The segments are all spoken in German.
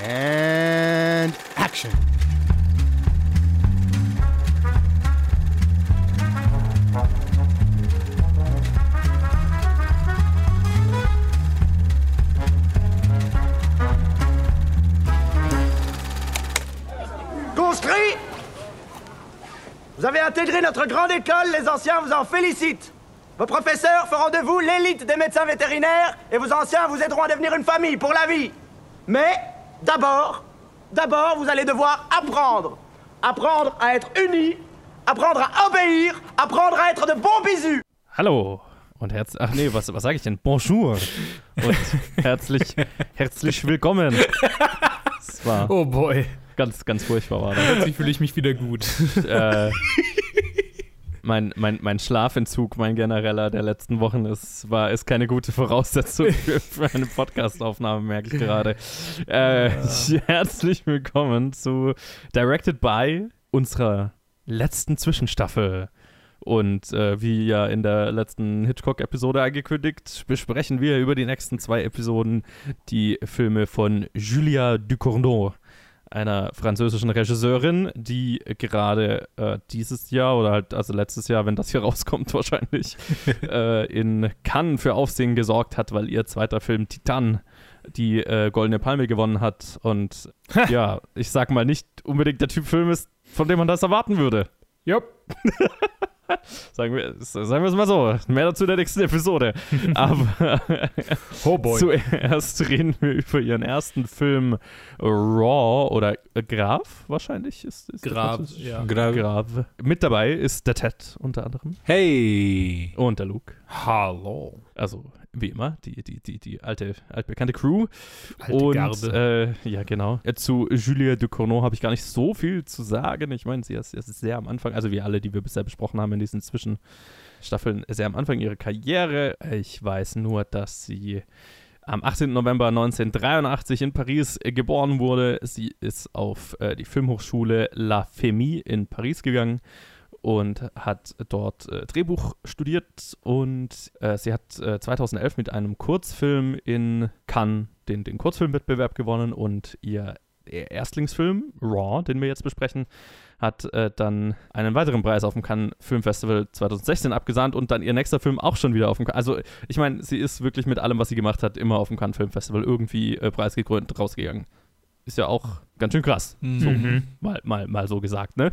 And action. Conscrits Vous avez intégré notre grande école, les anciens vous en félicitent. Vos professeurs feront de vous l'élite des médecins vétérinaires et vos anciens vous aideront à devenir une famille pour la vie. Mais d'abord, d'abord, vous allez devoir apprendre. Apprendre à être unis, apprendre à obéir, apprendre à être de bons bisous. Hallo und herzlich, ach nee, was, was sage ich denn? Bonjour und herzlich, herzlich willkommen. Das war Oh boy, ganz, ganz furchtbar war das. plötzlich fühle ich mich wieder gut. äh, mein, mein, mein Schlafentzug, mein genereller der letzten Wochen ist, war, ist keine gute Voraussetzung für, für eine Podcastaufnahme, merke ich gerade. Äh, herzlich willkommen zu Directed by unserer letzten Zwischenstaffel. Und äh, wie ja in der letzten Hitchcock-Episode angekündigt, besprechen wir über die nächsten zwei Episoden die Filme von Julia Ducournau, einer französischen Regisseurin, die gerade äh, dieses Jahr oder halt also letztes Jahr, wenn das hier rauskommt wahrscheinlich, äh, in Cannes für Aufsehen gesorgt hat, weil ihr zweiter Film Titan die äh, Goldene Palme gewonnen hat. Und ja, ich sag mal nicht unbedingt der Typ Film ist, von dem man das erwarten würde. Jupp. Wir, sagen wir es mal so. Mehr dazu in der nächsten Episode. Aber Oh boy. zuerst reden wir über ihren ersten Film Raw oder Graf wahrscheinlich. Ist, ist Graf, ja. Graf. Mit dabei ist der Ted unter anderem Hey! und der Luke. Hallo. Also wie immer, die, die, die, die alte, altbekannte Crew. Alte und Garde. Äh, ja, genau. Äh, Zu Julia Ducournau habe ich gar nicht so viel zu sagen. Ich meine, sie ist, sie ist sehr am Anfang, also wie alle, die wir bisher besprochen haben in diesen Zwischenstaffeln, sehr am Anfang ihrer Karriere. Ich weiß nur, dass sie am 18. November 1983 in Paris äh, geboren wurde. Sie ist auf äh, die Filmhochschule La Fémis in Paris gegangen und hat dort äh, Drehbuch studiert und äh, sie hat äh, 2011 mit einem Kurzfilm in Cannes den, den Kurzfilmwettbewerb gewonnen und ihr Erstlingsfilm, Raw, den wir jetzt besprechen, hat äh, dann einen weiteren Preis auf dem Cannes Filmfestival 2016 abgesahnt und dann ihr nächster Film auch schon wieder auf dem Cannes. Also ich meine, sie ist wirklich mit allem, was sie gemacht hat, immer auf dem Cannes Filmfestival irgendwie äh, preisgekrönt rausgegangen. Ist ja auch ganz schön krass. So, Mhm. mal, mal, mal so gesagt, ne?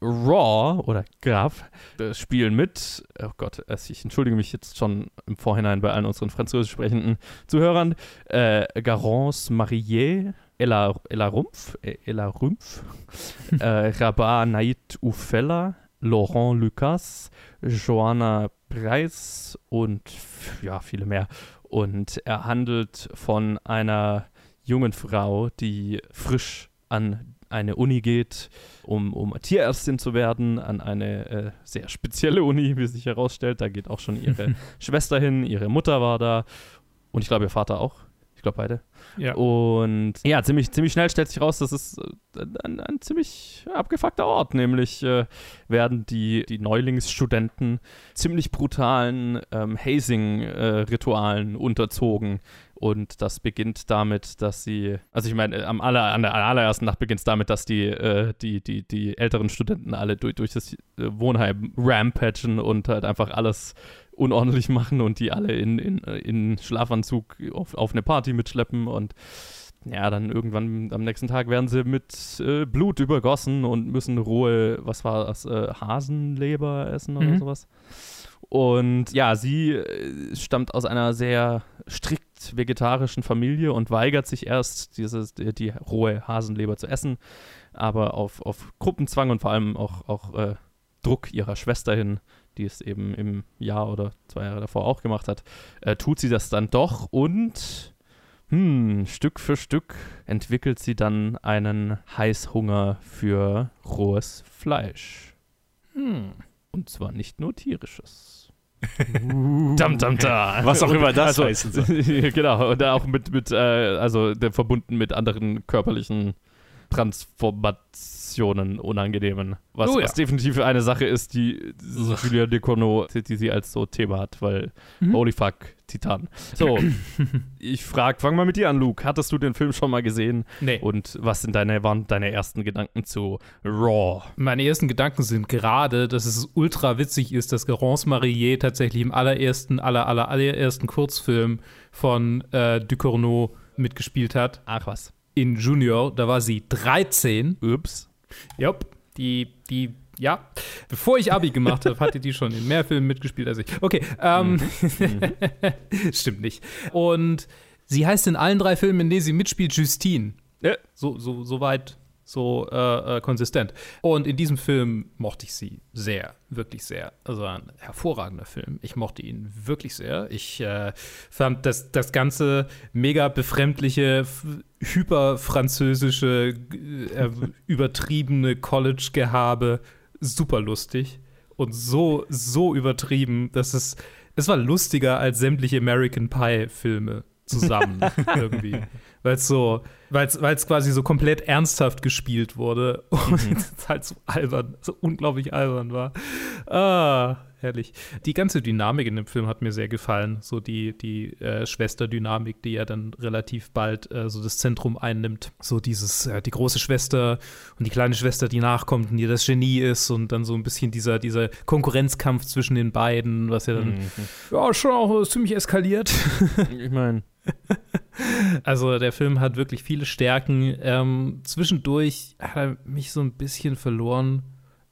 Raw oder Graf äh, spielen mit, oh Gott, ich entschuldige mich jetzt schon im Vorhinein bei allen unseren französisch sprechenden Zuhörern, äh, Garance Marillier, Ella, Ella Rumpf, äh, Ella Rumpf, äh, Rabat Naït Ufella, Laurent Lucas, Joanna Preis und ja, viele mehr. Und er handelt von einer jungen Frau, die frisch an eine Uni geht, um, um Tierärztin zu werden, an eine äh, sehr spezielle Uni, wie sich herausstellt. Da geht auch schon ihre Schwester hin, ihre Mutter war da und ich glaube ihr Vater auch. Ich glaube beide. Ja. Und ja, ziemlich, ziemlich schnell stellt sich raus, das ist äh, ein, ein ziemlich abgefuckter Ort. Nämlich äh, werden die, die Neulingsstudenten ziemlich brutalen ähm, Hazing-Ritualen unterzogen. Und das beginnt damit, dass sie, also ich meine, am aller, an der allerersten Nacht beginnt es damit, dass die, äh, die, die, die älteren Studenten alle durch, durch das äh, Wohnheim rampagen und halt einfach alles unordentlich machen und die alle in, in, in Schlafanzug auf, auf eine Party mitschleppen und ja, dann irgendwann am nächsten Tag werden sie mit äh, Blut übergossen und müssen rohe, was war das, äh, Hasenleber essen oder Mhm. sowas. Und ja, sie äh, stammt aus einer sehr strikt vegetarischen Familie und weigert sich erst, dieses, die, die rohe Hasenleber zu essen, aber auf, auf Gruppenzwang und vor allem auch, auch äh, Druck ihrer Schwester hin, die es eben im Jahr oder zwei Jahre davor auch gemacht hat, äh, tut sie das dann doch und hm, Stück für Stück entwickelt sie dann einen Heißhunger für rohes Fleisch. Hm. Und zwar nicht nur tierisches. Dam, dam, da. Was auch immer das also, soll. genau, und auch mit, mit äh, also der verbunden mit anderen körperlichen Transformationen, unangenehmen. Was, Oh ja. was definitiv eine Sache ist, die Julia Decournau, die, die sie als so Thema hat, weil Mhm. holy fuck, Titan. So, ich frag, fang mal mit dir an, Luke. Hattest du den Film schon mal gesehen? Nee. Und was sind deine, waren deine ersten Gedanken zu Raw? Meine ersten Gedanken sind gerade, dass es ultra witzig ist, dass Garance Marillier tatsächlich im allerersten, aller, aller, allerersten Kurzfilm von äh, Ducournau mitgespielt hat. Ach was. In Junior, da war sie 13. Ups. Jupp, die, die, ja. Bevor ich Abi gemacht habe, hatte die schon in mehr Filmen mitgespielt als ich. Okay, ähm, stimmt nicht. Und sie heißt in allen drei Filmen, in denen sie mitspielt, Justine. Ja. So, so, so weit, so äh, äh, konsistent. Und in diesem Film mochte ich sie sehr, wirklich sehr. Also ein hervorragender Film. Ich mochte ihn wirklich sehr. Ich äh, fand das, das ganze mega befremdliche, hyperfranzösische, äh, übertriebene College-Gehabe super lustig. Und so, so übertrieben, dass es, es war lustiger als sämtliche American Pie-Filme zusammen irgendwie. Weil es so, weil es quasi so komplett ernsthaft gespielt wurde und es halt so albern, so unglaublich albern war. Ah, herrlich. Die ganze Dynamik in dem Film hat mir sehr gefallen. So die, die äh, Schwesterdynamik, die ja dann relativ bald äh, so das Zentrum einnimmt. So dieses, äh, die große Schwester und die kleine Schwester, die nachkommt und die das Genie ist und dann so ein bisschen dieser, dieser Konkurrenzkampf zwischen den beiden, was ja dann ja, schon auch ziemlich eskaliert. Ich meine, Also der Film hat wirklich viele Stärken. Ähm, zwischendurch hat er mich so ein bisschen verloren.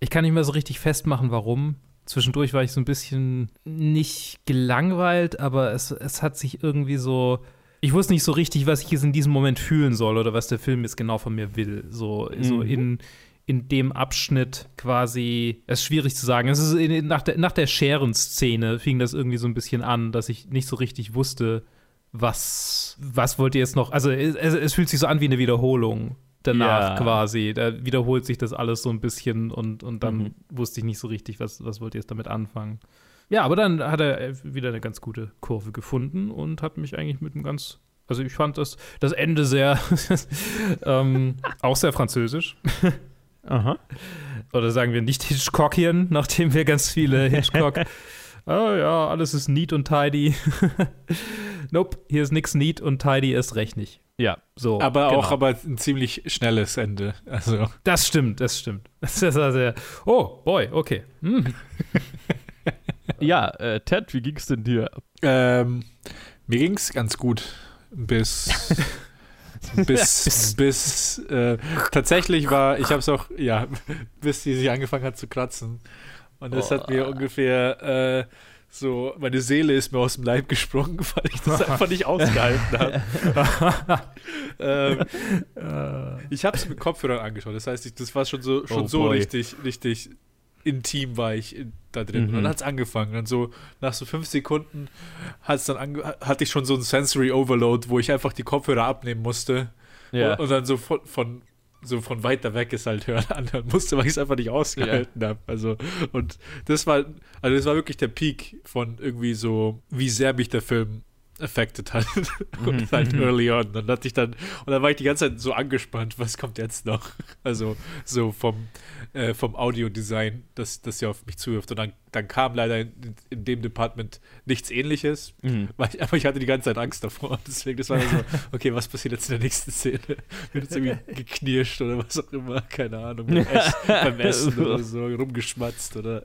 Ich kann nicht mehr so richtig festmachen, warum. Zwischendurch war ich so ein bisschen nicht gelangweilt, aber es, es hat sich irgendwie so. Ich wusste nicht so richtig, was ich jetzt in diesem Moment fühlen soll oder was der Film jetzt genau von mir will. So, so Mhm. in, in dem Abschnitt quasi, es ist schwierig zu sagen. Es ist in, nach der, nach der Scheren-Szene fing das irgendwie so ein bisschen an, dass ich nicht so richtig wusste, was, was wollt ihr jetzt noch? Also es, es fühlt sich so an wie eine Wiederholung danach Ja. quasi. Da wiederholt sich das alles so ein bisschen und, und dann Mhm. wusste ich nicht so richtig, was, was wollt ihr jetzt damit anfangen. Ja, aber dann hat er wieder eine ganz gute Kurve gefunden und hat mich eigentlich mit einem ganz, also ich fand das, das Ende sehr, ähm, auch sehr französisch. aha. Oder sagen wir nicht Hitchcockian, nachdem wir ganz viele Hitchcock. oh ja, alles ist neat und tidy. nope, hier ist nix neat und tidy erst recht nicht. Ja, So, Aber genau. auch aber ein ziemlich schnelles Ende. Also, Das stimmt, das stimmt. Das ist also sehr, oh, boy, okay. Hm. ja äh, Ted, wie ging's denn dir? ähm, mir ging es ganz gut. Bis. bis, bis, äh, tatsächlich war, ich habe es auch, ja, bis die sich angefangen hat zu kratzen. Und das hat mir ungefähr äh, so, meine Seele ist mir aus dem Leib gesprungen, weil ich das einfach nicht ausgehalten habe. ähm, ich habe es mit Kopfhörern angeschaut, das heißt, ich, das war schon so, schon Oh so richtig, richtig intim war ich in, da drin. Mhm. Und dann hat es angefangen. Und so nach so fünf Sekunden hat's dann ange hatte ich schon so einen Sensory Overload, wo ich einfach die Kopfhörer abnehmen musste. Ja. Und, und dann so von, von so von weiter weg ist halt hören anhören musste, weil ich es einfach nicht ausgehalten habe. Also und das war also das war wirklich der Peak von irgendwie so wie sehr mich der Film affected hat und halt early on. Dann hatte ich dann und dann war ich die ganze Zeit so angespannt, was kommt jetzt noch? Also so vom äh, vom Audiodesign, das das ja auf mich zuwirft. Und dann, dann kam leider in, in dem Department nichts ähnliches, Mhm. weil ich, aber ich hatte die ganze Zeit Angst davor. Deswegen, das war so, okay, was passiert jetzt in der nächsten Szene? Wird jetzt irgendwie geknirscht oder was auch immer, keine Ahnung, beim Essen, beim Essen oder so, rumgeschmatzt oder.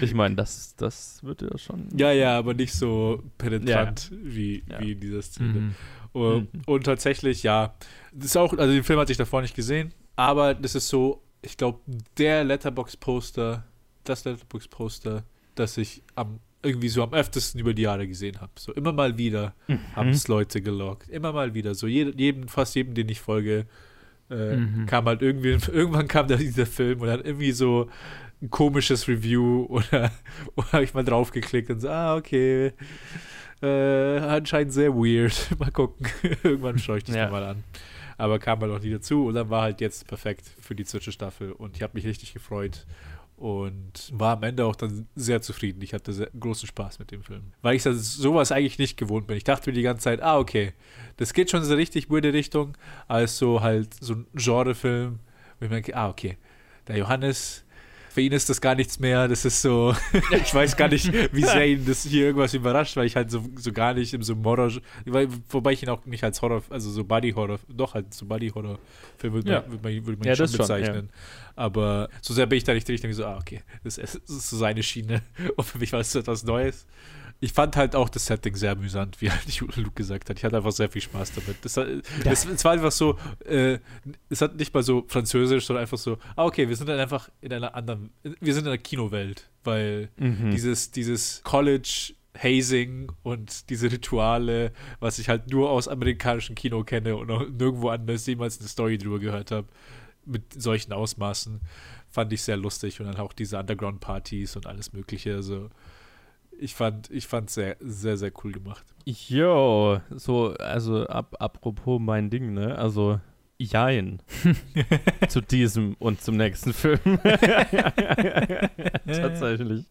Ich meine, das, das wird ja schon. Ja, ja, aber nicht so penetrant wie, Ja. wie in dieser Szene. Mhm. Und, Mhm. und tatsächlich, ja, das ist auch, also den Film hatte ich davor nicht gesehen, aber das ist so, ich glaube, der Letterbox-Poster, das Letterbox-Poster, das ich am irgendwie so am öftesten über die Jahre gesehen habe. So immer mal wieder haben es Leute gelockt. Immer mal wieder. So jed, jedem, fast jedem, den ich folge, äh, Mhm. kam halt irgendwie, irgendwann kam da dieser Film und dann irgendwie so ein komisches Review oder, oder habe ich mal draufgeklickt und so, ah, okay. Äh, anscheinend sehr weird. mal gucken. Irgendwann schaue ich das Ja. mal an. Aber kam halt auch nie dazu und dann war halt jetzt perfekt für die Zwischenstaffel und ich habe mich richtig gefreut. und war am Ende auch dann sehr zufrieden. Ich hatte sehr großen Spaß mit dem Film, weil ich sowas eigentlich nicht gewohnt bin. Ich dachte mir die ganze Zeit, ah, okay, das geht schon in so richtig weirde Richtung, als so halt so ein Genrefilm, wo ich mir denke, ah, okay, der Johannes, für ihn ist das gar nichts mehr. Das ist so, ich weiß gar nicht, wie sehr ihn das hier irgendwas überrascht, weil ich halt so, so gar nicht im so Horror, wobei ich ihn auch nicht als Horror, also so Body Horror, doch halt so Body Horror Film würde ja. man, würd man, würd man ja, schon bezeichnen. Schon, ja. Aber so sehr bin ich da nicht richtig, so, ah, okay, das ist, das ist so seine Schiene. Und für mich war es etwas Neues ich fand halt auch das Setting sehr amüsant, wie halt Luke gesagt hat. Ich hatte einfach sehr viel Spaß damit. Das, das, es war einfach so, äh, es hat nicht mal so französisch, sondern einfach so, ah, okay, wir sind dann einfach in einer anderen, wir sind in einer Kinowelt, weil mhm. dieses, dieses College Hazing und diese Rituale, was ich halt nur aus amerikanischem Kino kenne und auch nirgendwo anders jemals eine Story drüber gehört habe, mit solchen Ausmaßen, fand ich sehr lustig und dann auch diese Underground-Partys und alles Mögliche. Also ich fand ich fand sehr sehr sehr cool gemacht. Jo, so also ab, apropos mein Ding, ne? Also Jein. zu diesem und zum nächsten Film. Tatsächlich.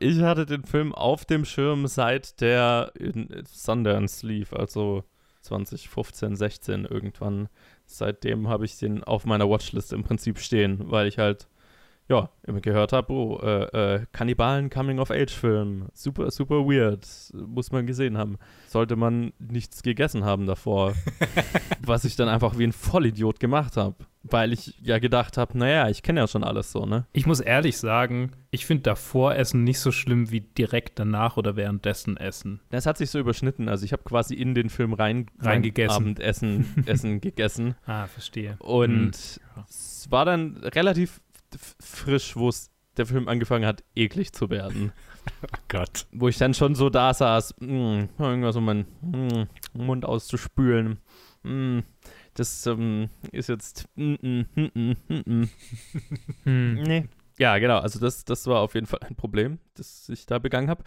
Ich hatte den Film auf dem Schirm seit der in Sundance lief, also 2015, 16 irgendwann. Seitdem habe ich den auf meiner Watchlist im Prinzip stehen, weil ich halt ja, immer gehört habe, oh, äh, äh, Kannibalen Coming-of-Age-Film. Super, super weird. Muss man gesehen haben. Sollte man nichts gegessen haben davor. was ich dann einfach wie ein Vollidiot gemacht habe. Weil ich ja gedacht habe, naja, ich kenne ja schon alles so, ne? Ich muss ehrlich sagen, ich finde davor Essen nicht so schlimm wie direkt danach oder währenddessen Essen. Das hat sich so überschnitten. Also ich habe quasi in den Film rein, reingegessen. Abendessen Essen gegessen. Ah, verstehe. Und hm. es war dann relativ frisch, wo es der Film angefangen hat, eklig zu werden. Oh Gott. Wo ich dann schon so da saß, mh, mm, irgendwas um meinen mh, mm, Mund auszuspülen. Mh, mm, das ähm, ist jetzt. Hm. Nee. Ja, genau. Also, das, das war auf jeden Fall ein Problem, das ich da begangen habe.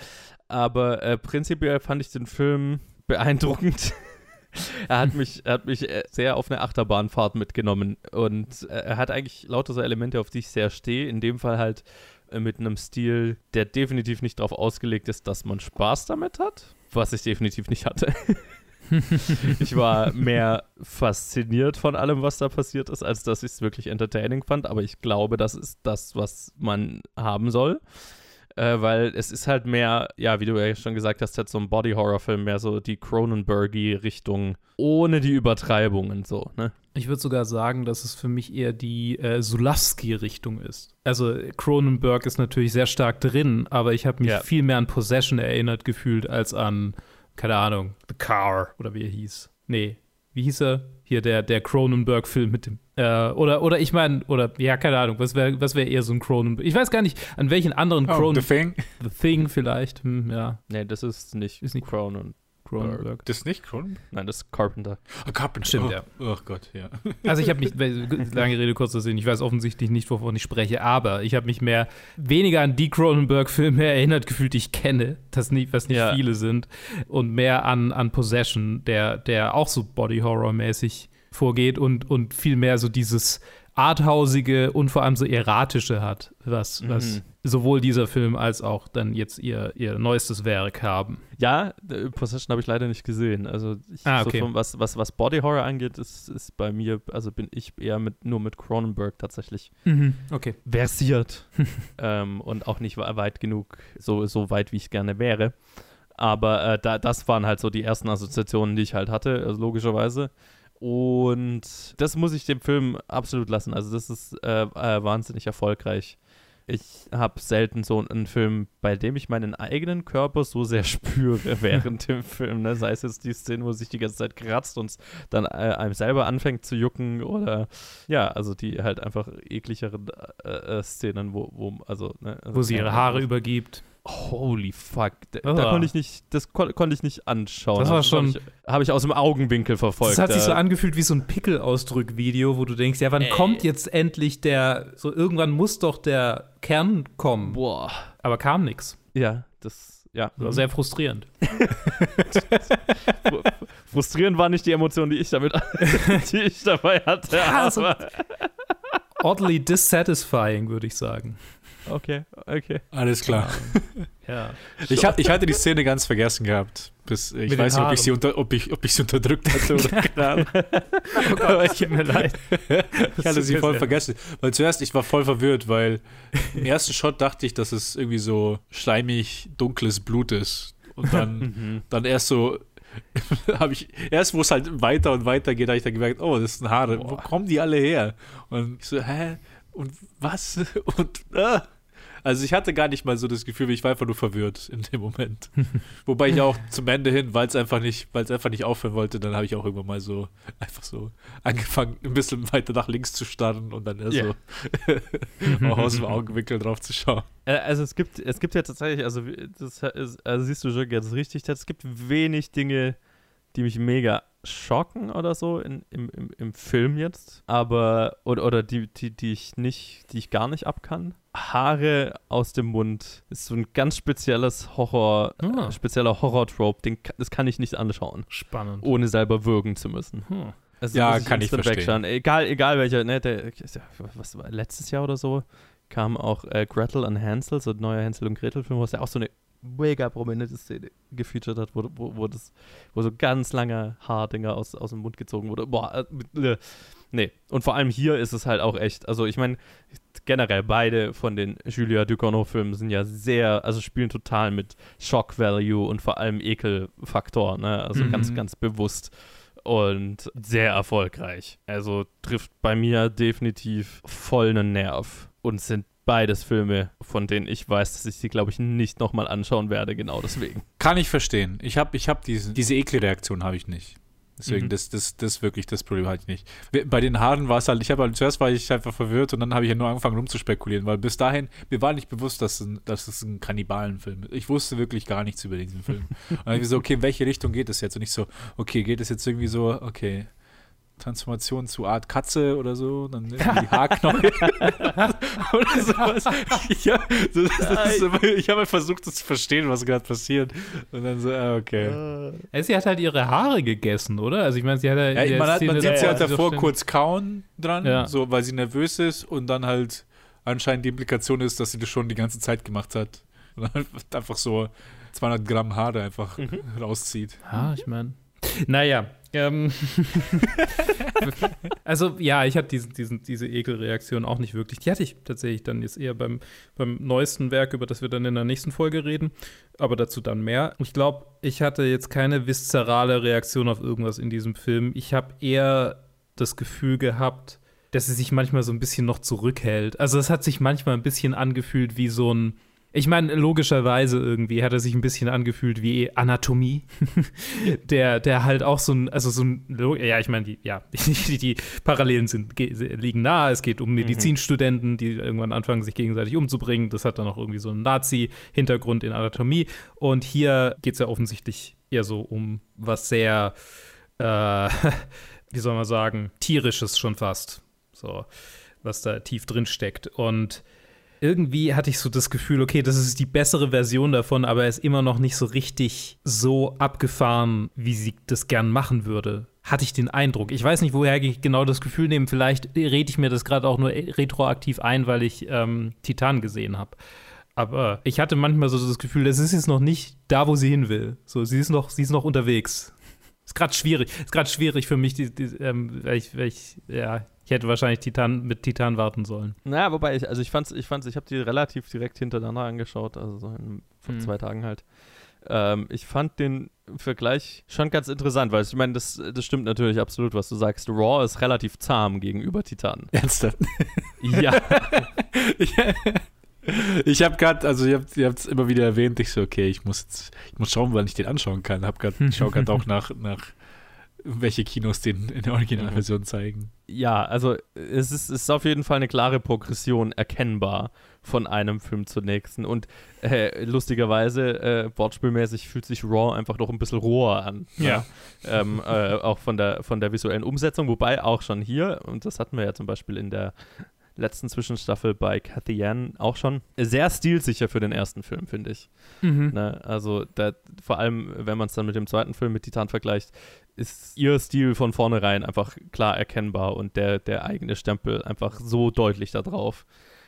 Aber äh, prinzipiell fand ich den Film beeindruckend er hat mich, er hat mich äh, sehr auf eine Achterbahnfahrt mitgenommen und äh, er hat eigentlich lauter so Elemente, auf die ich sehr stehe. In dem Fall halt äh, mit einem Stil, der definitiv nicht darauf ausgelegt ist, dass man Spaß damit hat, was ich definitiv nicht hatte. ich war mehr fasziniert von allem, was da passiert ist, als dass ich es wirklich entertaining fand. Aber ich glaube, das ist das, was man haben soll äh, weil es ist halt mehr, ja, wie du ja schon gesagt hast, halt so ein Body-Horror-Film, mehr so die Cronenbergy-Richtung, ohne die Übertreibungen so, ne? Ich würde sogar sagen, dass es für mich eher die äh, Zulawski-Richtung ist. Also Cronenberg ist natürlich sehr stark drin, aber ich habe mich ja. viel mehr an Possession erinnert gefühlt als an, keine Ahnung, The Car oder wie er hieß. Nee, wie hieß er? Hier der, der Cronenberg-Film mit dem. Äh, oder, oder ich meine, oder ja, keine Ahnung, was wäre was wär eher so ein Cronenberg? Ich weiß gar nicht, an welchen anderen oh, Cronenberg. The Thing? The Thing vielleicht, hm, ja. Nee, das ist nicht, ist nicht Cronen. Cronenberg. Das ist nicht Cronenberg? Nein, das ist Carpenter. Oh, Carpenter. Stimmt, oh. ja. Oh Gott, ja. Also ich habe mich, lange Rede, kurzer Sinn, ich weiß offensichtlich nicht, wovon ich spreche, aber ich habe mich mehr, weniger an die Cronenberg-Filme erinnert gefühlt, die ich kenne, das nicht, was nicht ja. viele sind, und mehr an, an Possession, der, der auch so Body-Horror-mäßig vorgeht und, und viel mehr so dieses arthausige und vor allem so erratische hat, was, mhm. was sowohl dieser Film als auch dann jetzt ihr, ihr neuestes Werk haben. Ja, Possession habe ich leider nicht gesehen. Also ich, ah, okay. so von, was, was, was Body Horror angeht, ist, ist bei mir, also bin ich eher mit nur mit Cronenberg tatsächlich mhm. okay. versiert ähm, und auch nicht weit genug, so, so weit wie ich gerne wäre. Aber äh, da, das waren halt so die ersten Assoziationen, die ich halt hatte, also logischerweise. Und das muss ich dem Film absolut lassen. Also, das ist äh, äh, wahnsinnig erfolgreich. Ich habe selten so einen Film, bei dem ich meinen eigenen Körper so sehr spüre während dem Film. Ne? Sei es jetzt die Szene, wo sich die ganze Zeit kratzt und dann äh, einem selber anfängt zu jucken oder ja, also die halt einfach ekligeren äh, äh Szenen, wo, wo also, ne? also wo sie ihre Haare übergibt. Holy fuck. Da, oh. da konnte ich nicht, das kon konnte ich nicht anschauen. Das war schon. Habe ich, hab ich, aus dem Augenwinkel verfolgt. Das hat sich so angefühlt wie so ein Pickelausdrück-Video, wo du denkst, ja, wann Ey. kommt jetzt endlich der, so irgendwann muss doch der Kern kommen. Boah. Aber kam nichts. Ja, das, ja. war sehr frustrierend. frustrierend war nicht die Emotion, die ich damit, die ich dabei hatte. Ja, so, oddly dissatisfying, würde ich sagen. Okay, okay. Alles klar. Ja. Ich, hab, ich hatte die Szene ganz vergessen gehabt. Bis, ich Mit weiß nicht, ob ich, sie unter, ob, ich, ob ich sie unterdrückt hatte oder keine Ahnung. Oh Gott, tut mir leid. Ich hatte sie voll vergessen. Weil zuerst, ich war voll verwirrt, weil im ersten Shot dachte ich, dass es irgendwie so schleimig, dunkles Blut ist. Und dann, Mhm. dann erst so, habe ich, erst wo es halt weiter und weiter geht, habe ich dann gemerkt, oh, das sind Haare. Wo Boah. kommen die alle her? Und ich so, hä? Und was? Und, ah. Also ich hatte gar nicht mal so das Gefühl, ich war einfach nur verwirrt in dem Moment. Wobei ich auch zum Ende hin, weil es einfach nicht, weil es einfach nicht aufhören wollte, dann habe ich auch irgendwann mal so einfach so angefangen, ein bisschen weiter nach links zu starren und dann erst Ja. so auch aus dem Augenwinkel drauf zu schauen. Äh, Also es gibt, es gibt ja tatsächlich, also das ist, also siehst du schon ganz richtig, es gibt wenig Dinge, die mich mega schocken oder so in, im, im, im Film jetzt, aber oder, oder die, die, die ich nicht, die ich gar nicht abkann. Haare aus dem Mund ist so ein ganz spezielles Horror, Ah. äh, spezieller Horror-Trope, den, das kann ich nicht anschauen, Spannend. ohne selber würgen zu müssen. Hm. Also Ja, muss kann ich verstehen. wegschauen. Egal, egal welcher, ne, der, was war letztes Jahr oder so, kam auch äh, Gretel und Hansel, so ein neuer Hänsel und Gretel-Film, wo es ja auch so eine mega prominente Szene gefeatured hat, wo, wo, wo, das, wo so ganz lange Haardinger aus, aus dem Mund gezogen wurde. Boah, äh, äh, nee. Und vor allem hier ist es halt auch echt, also ich meine, generell beide von den Julia Ducournau-Filmen sind ja sehr, also spielen total mit Shock Value und vor allem Ekelfaktor, ne? Also Mhm. ganz, ganz bewusst und sehr erfolgreich. Also trifft bei mir definitiv voll einen Nerv und sind beides Filme, von denen ich weiß, dass ich sie, glaube ich, nicht nochmal anschauen werde, genau deswegen. Kann ich verstehen. Ich habe ich hab diese, diese Ekelreaktion habe ich nicht. Deswegen, Mhm. das, das, das wirklich das Problem hatte ich nicht. Bei den Haaren war es halt, ich habe halt, zuerst war ich einfach verwirrt und dann habe ich ja nur angefangen rumzuspekulieren, weil bis dahin, mir war nicht bewusst, dass, ein, dass es ein Kannibalenfilm ist. Ich wusste wirklich gar nichts über diesen Film. und dann habe ich so, okay, in welche Richtung geht es jetzt? Und ich so, okay, geht es jetzt irgendwie so, okay, Transformation zu Art Katze oder so, dann irgendwie die Haarknochen oder sowas. Ja, so, das, das ist immer, ich habe halt versucht, das zu verstehen, was gerade passiert. Und dann so, ah, okay. Äh, Sie hat halt ihre Haare gegessen, oder? Also ich meine, sie hat ja, in Ja, der man, hat, Szene man sieht sie halt davor kurz kauen dran, Ja. so, weil sie nervös ist und dann halt anscheinend die Implikation ist, dass sie das schon die ganze Zeit gemacht hat. Und dann halt einfach so 200 Gramm Haare einfach rauszieht. ständig- Ah, ich meine. Naja, ähm. also, ja, ich hatte diesen, diesen, diese Ekelreaktion auch nicht wirklich. Die hatte ich tatsächlich dann jetzt eher beim, beim neuesten Werk, über das wir dann in der nächsten Folge reden. Aber dazu dann mehr. Ich glaube, ich hatte jetzt keine viszerale Reaktion auf irgendwas in diesem Film. Ich habe eher das Gefühl gehabt, dass sie sich manchmal so ein bisschen noch zurückhält. Also es hat sich manchmal ein bisschen angefühlt wie so ein ich meine, logischerweise irgendwie hat er sich ein bisschen angefühlt wie Anatomie, der, der halt auch so ein, also so ein, ja, ich meine, die, ja, die, die Parallelen sind, ge- liegen nahe. Es geht um Medizinstudenten, die irgendwann anfangen, sich gegenseitig umzubringen. Das hat dann auch irgendwie so einen Nazi-Hintergrund in Anatomie. Und hier geht es ja offensichtlich eher so um was sehr, äh, wie soll man sagen, tierisches schon fast. So, was da tief drin steckt. Und irgendwie hatte ich so das Gefühl, okay, das ist die bessere Version davon, aber er ist immer noch nicht so richtig so abgefahren, wie sie das gern machen würde. Hatte ich den Eindruck. Ich weiß nicht, woher ich genau das Gefühl nehme. Vielleicht rede ich mir das gerade auch nur retroaktiv ein, weil ich ähm, Titan gesehen habe. Aber ich hatte manchmal so das Gefühl, das ist jetzt noch nicht da, wo sie hin will. So, sie ist noch, sie ist noch unterwegs. Ist gerade schwierig. Ist gerade schwierig für mich, die, die, ähm, weil ich, weil ich, ja, ich hätte wahrscheinlich Titan mit Titan warten sollen. Naja, wobei ich, also ich fand's, ich fand's, ich habe die relativ direkt hintereinander angeschaut, also so in, vor Mhm. zwei Tagen halt. Ähm, ich fand den Vergleich schon ganz interessant, weil ich meine, das, das stimmt natürlich absolut, was du sagst. Raw ist relativ zahm gegenüber Titan. Ernsthaft? ja, ich habe gerade, also ihr habt es immer wieder erwähnt, ich so, okay, ich muss jetzt, ich muss schauen, wann ich den anschauen kann. Hab grad, ich schaue gerade auch nach, nach welche Kinos den in der Originalversion zeigen. ja, also es ist, es ist auf jeden Fall eine klare Progression erkennbar von einem Film zum nächsten. Und äh, lustigerweise, äh, wortspielmäßig fühlt sich Raw einfach noch ein bisschen roher an. Ja. ähm, äh, auch von der, von der visuellen Umsetzung, wobei auch schon hier, und das hatten wir ja zum Beispiel in der letzten Zwischenstaffel bei Cathy Yan auch schon, sehr stilsicher für den ersten Film, finde ich. Mhm. Ne? Also da, vor allem, wenn man es dann mit dem zweiten Film mit Titan vergleicht, ist ihr Stil von vornherein einfach klar erkennbar und der, der eigene Stempel einfach so deutlich da drauf.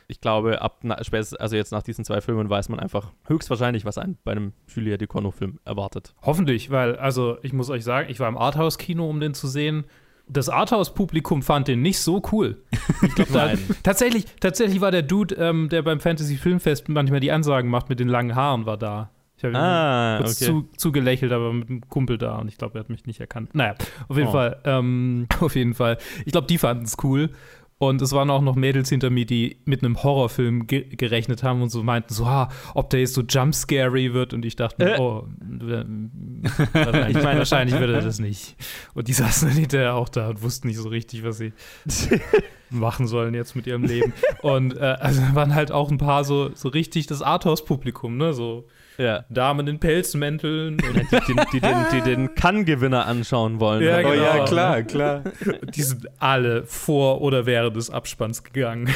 Ich glaube, ab na, spätestens, also jetzt nach diesen zwei Filmen weiß man einfach höchstwahrscheinlich, was einen bei einem Julia Ducournau-Film erwartet. Hoffentlich, weil, also ich muss euch sagen, ich war im Arthouse-Kino, um den zu sehen. Das Arthouse-Publikum fand den nicht so cool. Ich glaub, da, tatsächlich, tatsächlich war der Dude, ähm, der beim Fantasy-Filmfest manchmal die Ansagen macht mit den langen Haaren, war da. Ich habe Ah, kurz okay. zu, zugelächelt, aber mit einem Kumpel da und ich glaube, er hat mich nicht erkannt. Naja, auf jeden Oh. Fall. Ähm, auf jeden Fall. Ich glaube, die fanden es cool. Und es waren auch noch Mädels hinter mir, die mit einem Horrorfilm ge gerechnet haben und so meinten, so, ah, ob der jetzt so jumpscary wird. Und ich dachte, Äh. oh, äh, ich meine, wahrscheinlich wird er das nicht. Und die saßen dann hinterher auch da und wussten nicht so richtig, was sie machen sollen jetzt mit ihrem Leben. Und äh, also waren halt auch ein paar so, so richtig das Arthouse-Publikum, ne? So Ja. Damen in Pelzmänteln Die, die, die, den, die den Kann-Gewinner anschauen wollen. Ja, Oh genau. ja, klar, klar. die sind alle vor oder während des Abspanns gegangen.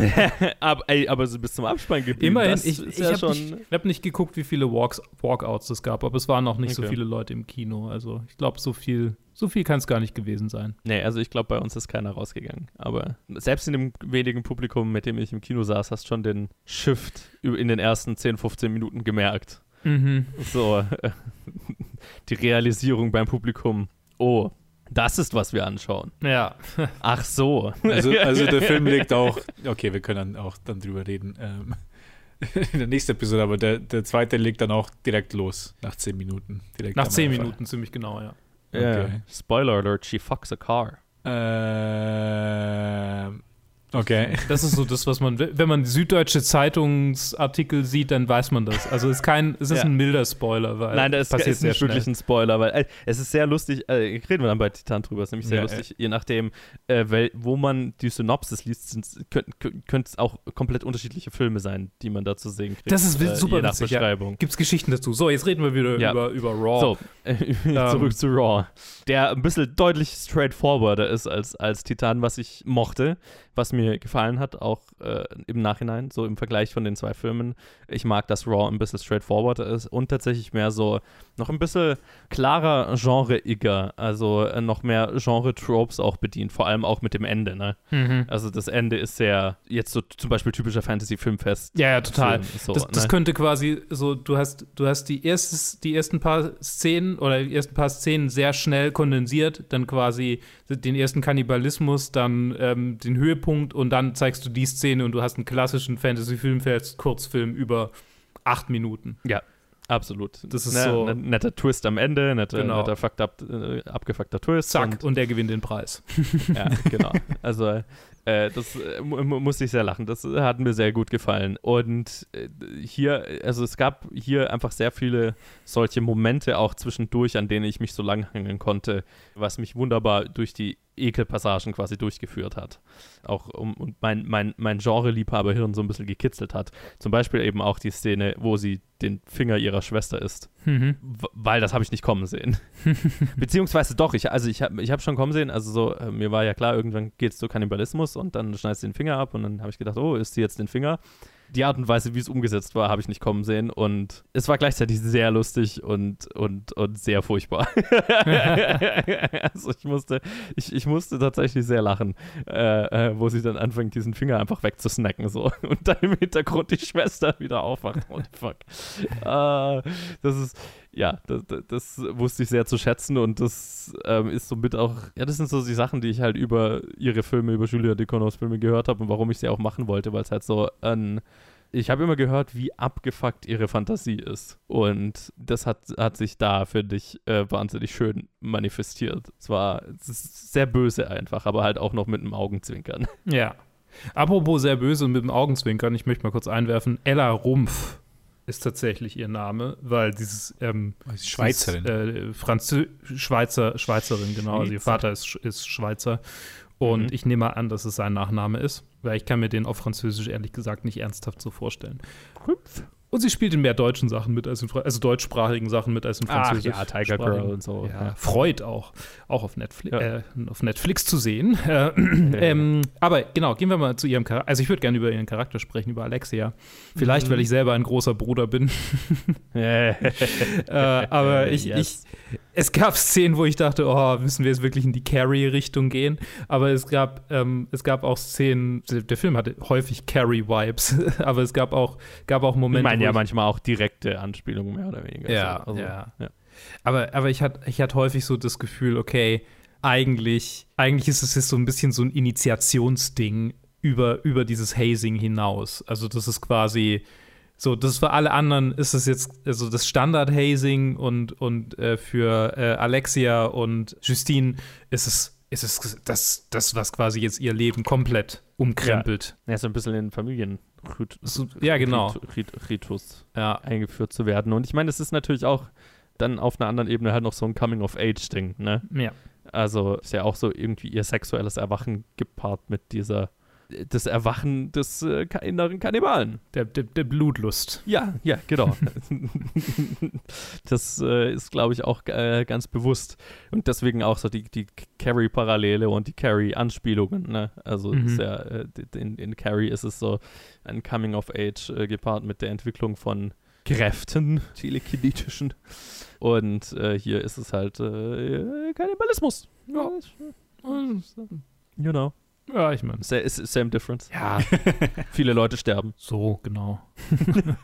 aber, ey, aber so bis zum Abspann geblieben. Immerhin, das ich, ich ja habe schon. nicht, ich hab nicht geguckt, wie viele Walks, Walkouts es gab, aber es waren noch nicht so Okay. viele Leute im Kino. Also ich glaube, so viel, so viel kann es gar nicht gewesen sein. Nee, also ich glaube, bei uns ist keiner rausgegangen. Aber selbst in dem wenigen Publikum, mit dem ich im Kino saß, hast schon den Shift in den ersten 10, 15 Minuten gemerkt. Mhm. So, äh, die Realisierung beim Publikum. Oh, das ist, was wir anschauen. Ja. Ach so. Also, also der Film legt auch, okay, wir können dann auch dann drüber reden ähm, in der nächsten Episode, aber der, der zweite legt dann auch direkt los, nach zehn Minuten. Direkt Nach zehn. Minuten, ziemlich genau, ja. Ja. Okay. Spoiler alert, she fucks a car. Ähm, okay. Das ist so das, was man, wenn man süddeutsche Zeitungsartikel sieht, dann weiß man das. Also es ist kein, es ist Ja. ein milder Spoiler, weil Nein, das passiert ist nicht wirklich ein Spoiler, weil äh, es ist sehr lustig, äh, reden wir dann bei Titan drüber, ist nämlich sehr Ja, lustig, je nachdem, äh, wel, wo man die Synopsis liest, könnten es auch komplett unterschiedliche Filme sein, die man da zu sehen kriegt. Das ist äh, super je nach witzig, ja. Beschreibung. Gibt's Geschichten dazu? So, jetzt reden wir wieder Ja. über, über Raw. So, äh, zurück zu Raw. Der ein bisschen deutlich straightforwarder ist als, als Titan, was ich mochte, was mir gefallen hat, auch äh, im Nachhinein, so im Vergleich von den zwei Filmen. Ich mag, dass Raw ein bisschen straightforwarder ist und tatsächlich mehr so noch ein bisschen klarer Genre-igger, also äh, noch mehr Genre-Tropes auch bedient, vor allem auch mit dem Ende, ne? Mhm. Also das Ende ist sehr, jetzt so zum Beispiel typischer Fantasy-Filmfest. Ja, ja, total. So, das, das ne? könnte quasi so, du hast, du hast die, erstes, die ersten paar Szenen oder die ersten paar Szenen sehr schnell kondensiert, dann quasi den ersten Kannibalismus, dann ähm, den Höhepunkt und dann zeigst du die Szene und du hast einen klassischen Fantasy-Filmfest-Kurzfilm über acht Minuten. Ja, absolut. Das ist ne, so- ne- netter Twist am Ende, netter, Genau. netter fucked up, äh, abgefuckter Twist. Zack, Und, und der gewinnt den Preis. ja, genau. Also äh, das äh, mu mu- musste ich sehr lachen. Das äh, hat mir sehr gut gefallen. Und äh, hier, also es gab hier einfach sehr viele solche Momente auch zwischendurch, an denen ich mich so langhangeln konnte, was mich wunderbar durch die Ekelpassagen quasi durchgeführt hat. Auch um und mein, mein, mein Genre-Liebhaberhirn so ein bisschen gekitzelt hat. Zum Beispiel eben auch die Szene, wo sie den Finger ihrer Schwester isst. Mhm. Weil das habe ich nicht kommen sehen. Beziehungsweise doch, ich, also ich habe ich hab schon kommen sehen, also so, äh, mir war ja klar, irgendwann geht es zu Kannibalismus und dann schneidest du den Finger ab und dann habe ich gedacht, oh, isst sie jetzt den Finger? Die Art und Weise, wie es umgesetzt war, habe ich nicht kommen sehen und es war gleichzeitig sehr lustig und, und, und sehr furchtbar. also ich musste, ich, ich musste tatsächlich sehr lachen, äh, äh, wo sie dann anfängt, diesen Finger einfach wegzusnacken so und dann im Hintergrund die Schwester wieder aufwacht. The fuck? Äh, das ist, ja, das, das, wusste ich sehr zu schätzen und das ähm, ist somit auch, ja, das sind so die Sachen, die ich halt über ihre Filme, über Julia Deconos Filme gehört habe und warum ich sie auch machen wollte, weil es halt so ein, ich habe immer gehört, wie abgefuckt ihre Fantasie ist und das hat, hat sich da, finde ich, äh, wahnsinnig schön manifestiert. Es war sehr böse einfach, aber halt auch noch mit einem Augenzwinkern. Ja. Apropos sehr böse und mit dem Augenzwinkern, ich möchte mal kurz einwerfen, Ella Rumpf ist tatsächlich ihr Name, weil dieses ähm, Schweizerin. dieses, äh, Franzö Schweizer, Schweizerin, genau. Also ihr Schweizer. Vater ist, ist Schweizer. Und Mhm. ich nehme mal an, dass es sein Nachname ist, weil ich kann mir den auf Französisch ehrlich gesagt nicht ernsthaft so vorstellen. Und sie spielt in mehr deutschen Sachen mit als in Fra also deutschsprachigen Sachen mit als in Ach Französisch. ja, Tiger Girl und so. Ja, Freud auch. Auch auf, Netflix, Ja. äh, auf Netflix zu sehen. Äh, ähm, aber genau, gehen wir mal zu ihrem Charakter. Also ich würde gerne über ihren Charakter sprechen, über Alexia. Vielleicht, Mhm. weil ich selber ein großer Bruder bin. äh, aber ich, Yes. ich, es gab Szenen, wo ich dachte, oh, müssen wir jetzt wirklich in die Carrie-Richtung gehen? Aber es gab, ähm, es gab auch Szenen, der Film hatte häufig Carrie-Vibes, aber es gab auch, gab auch Momente. Ich meine ja ich- manchmal auch direkte Anspielungen, mehr oder weniger. Ja, So, also, ja. Aber, aber ich hatte ich hatte häufig so das Gefühl, okay, eigentlich, eigentlich ist es jetzt so ein bisschen so ein Initiationsding über, über dieses Hazing hinaus. Also das ist quasi so, das für alle anderen ist es jetzt also das Standard-Hazing und, und äh, für äh, Alexia und Justine ist es, ist es das, das, was quasi jetzt ihr Leben komplett umkrempelt. Ja, so ein bisschen in Familien. So, ja, genau. Ritus Ja. eingeführt zu werden. Und ich meine, es ist natürlich auch dann auf einer anderen Ebene halt noch so ein Coming-of-Age-Ding, ne? ja. Also ist ja auch so irgendwie ihr sexuelles Erwachen gepaart mit dieser, das Erwachen des äh, inneren Kannibalen. Der, der, der Blutlust. Ja, ja, genau. das äh, ist, glaube ich, auch äh, ganz bewusst. Und deswegen auch so die, die Carrie-Parallele und die Carrie-Anspielungen. Ne? Also Mhm. ja, äh, in, in Carrie ist es so ein Coming-of-Age äh, gepaart mit der Entwicklung von Kräften, telekinetischen. Und äh, hier ist es halt Kannibalismus. Ja. You know, Ja, ich meine. same difference. Ja, Viele Leute sterben. so, genau.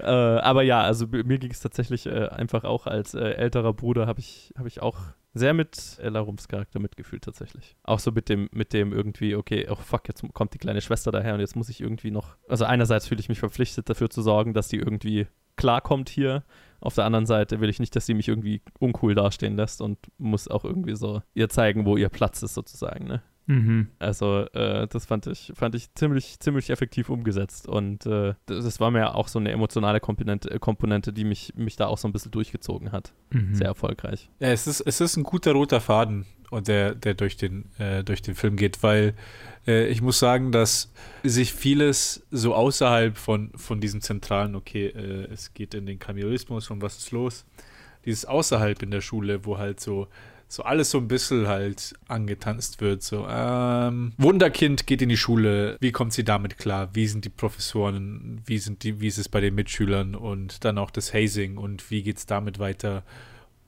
äh, aber ja, also mir ging es tatsächlich äh, einfach auch als äh, älterer Bruder habe ich, hab ich auch sehr mit Ella Rums Charakter mitgefühlt tatsächlich. Auch so mit dem, mit dem irgendwie, okay, oh fuck, jetzt kommt die kleine Schwester daher und jetzt muss ich irgendwie noch. Also einerseits fühle ich mich verpflichtet dafür zu sorgen, dass die irgendwie klarkommt hier. Auf der anderen Seite will ich nicht, dass sie mich irgendwie uncool dastehen lässt und muss auch irgendwie so ihr zeigen, wo ihr Platz ist sozusagen, ne? Mhm. Also äh, das fand ich, fand ich ziemlich, ziemlich effektiv umgesetzt und äh, das, das war mir auch so eine emotionale Komponente, äh, Komponente die mich, mich da auch so ein bisschen durchgezogen hat. Mhm. Sehr erfolgreich. Ja, es ist, es ist ein guter roter Faden, und der, der durch den, äh, durch den Film geht, weil äh, ich muss sagen, dass sich vieles so außerhalb von, von diesem zentralen, okay, äh, es geht in den Kamionismus und was ist los, dieses außerhalb in der Schule, wo halt so so alles so ein bisschen halt angetanzt wird. So, ähm, Wunderkind geht in die Schule, wie kommt sie damit klar? Wie sind die Professoren? Wie sind die, wie ist es bei den Mitschülern? Und dann auch das Hazing und wie geht's damit weiter?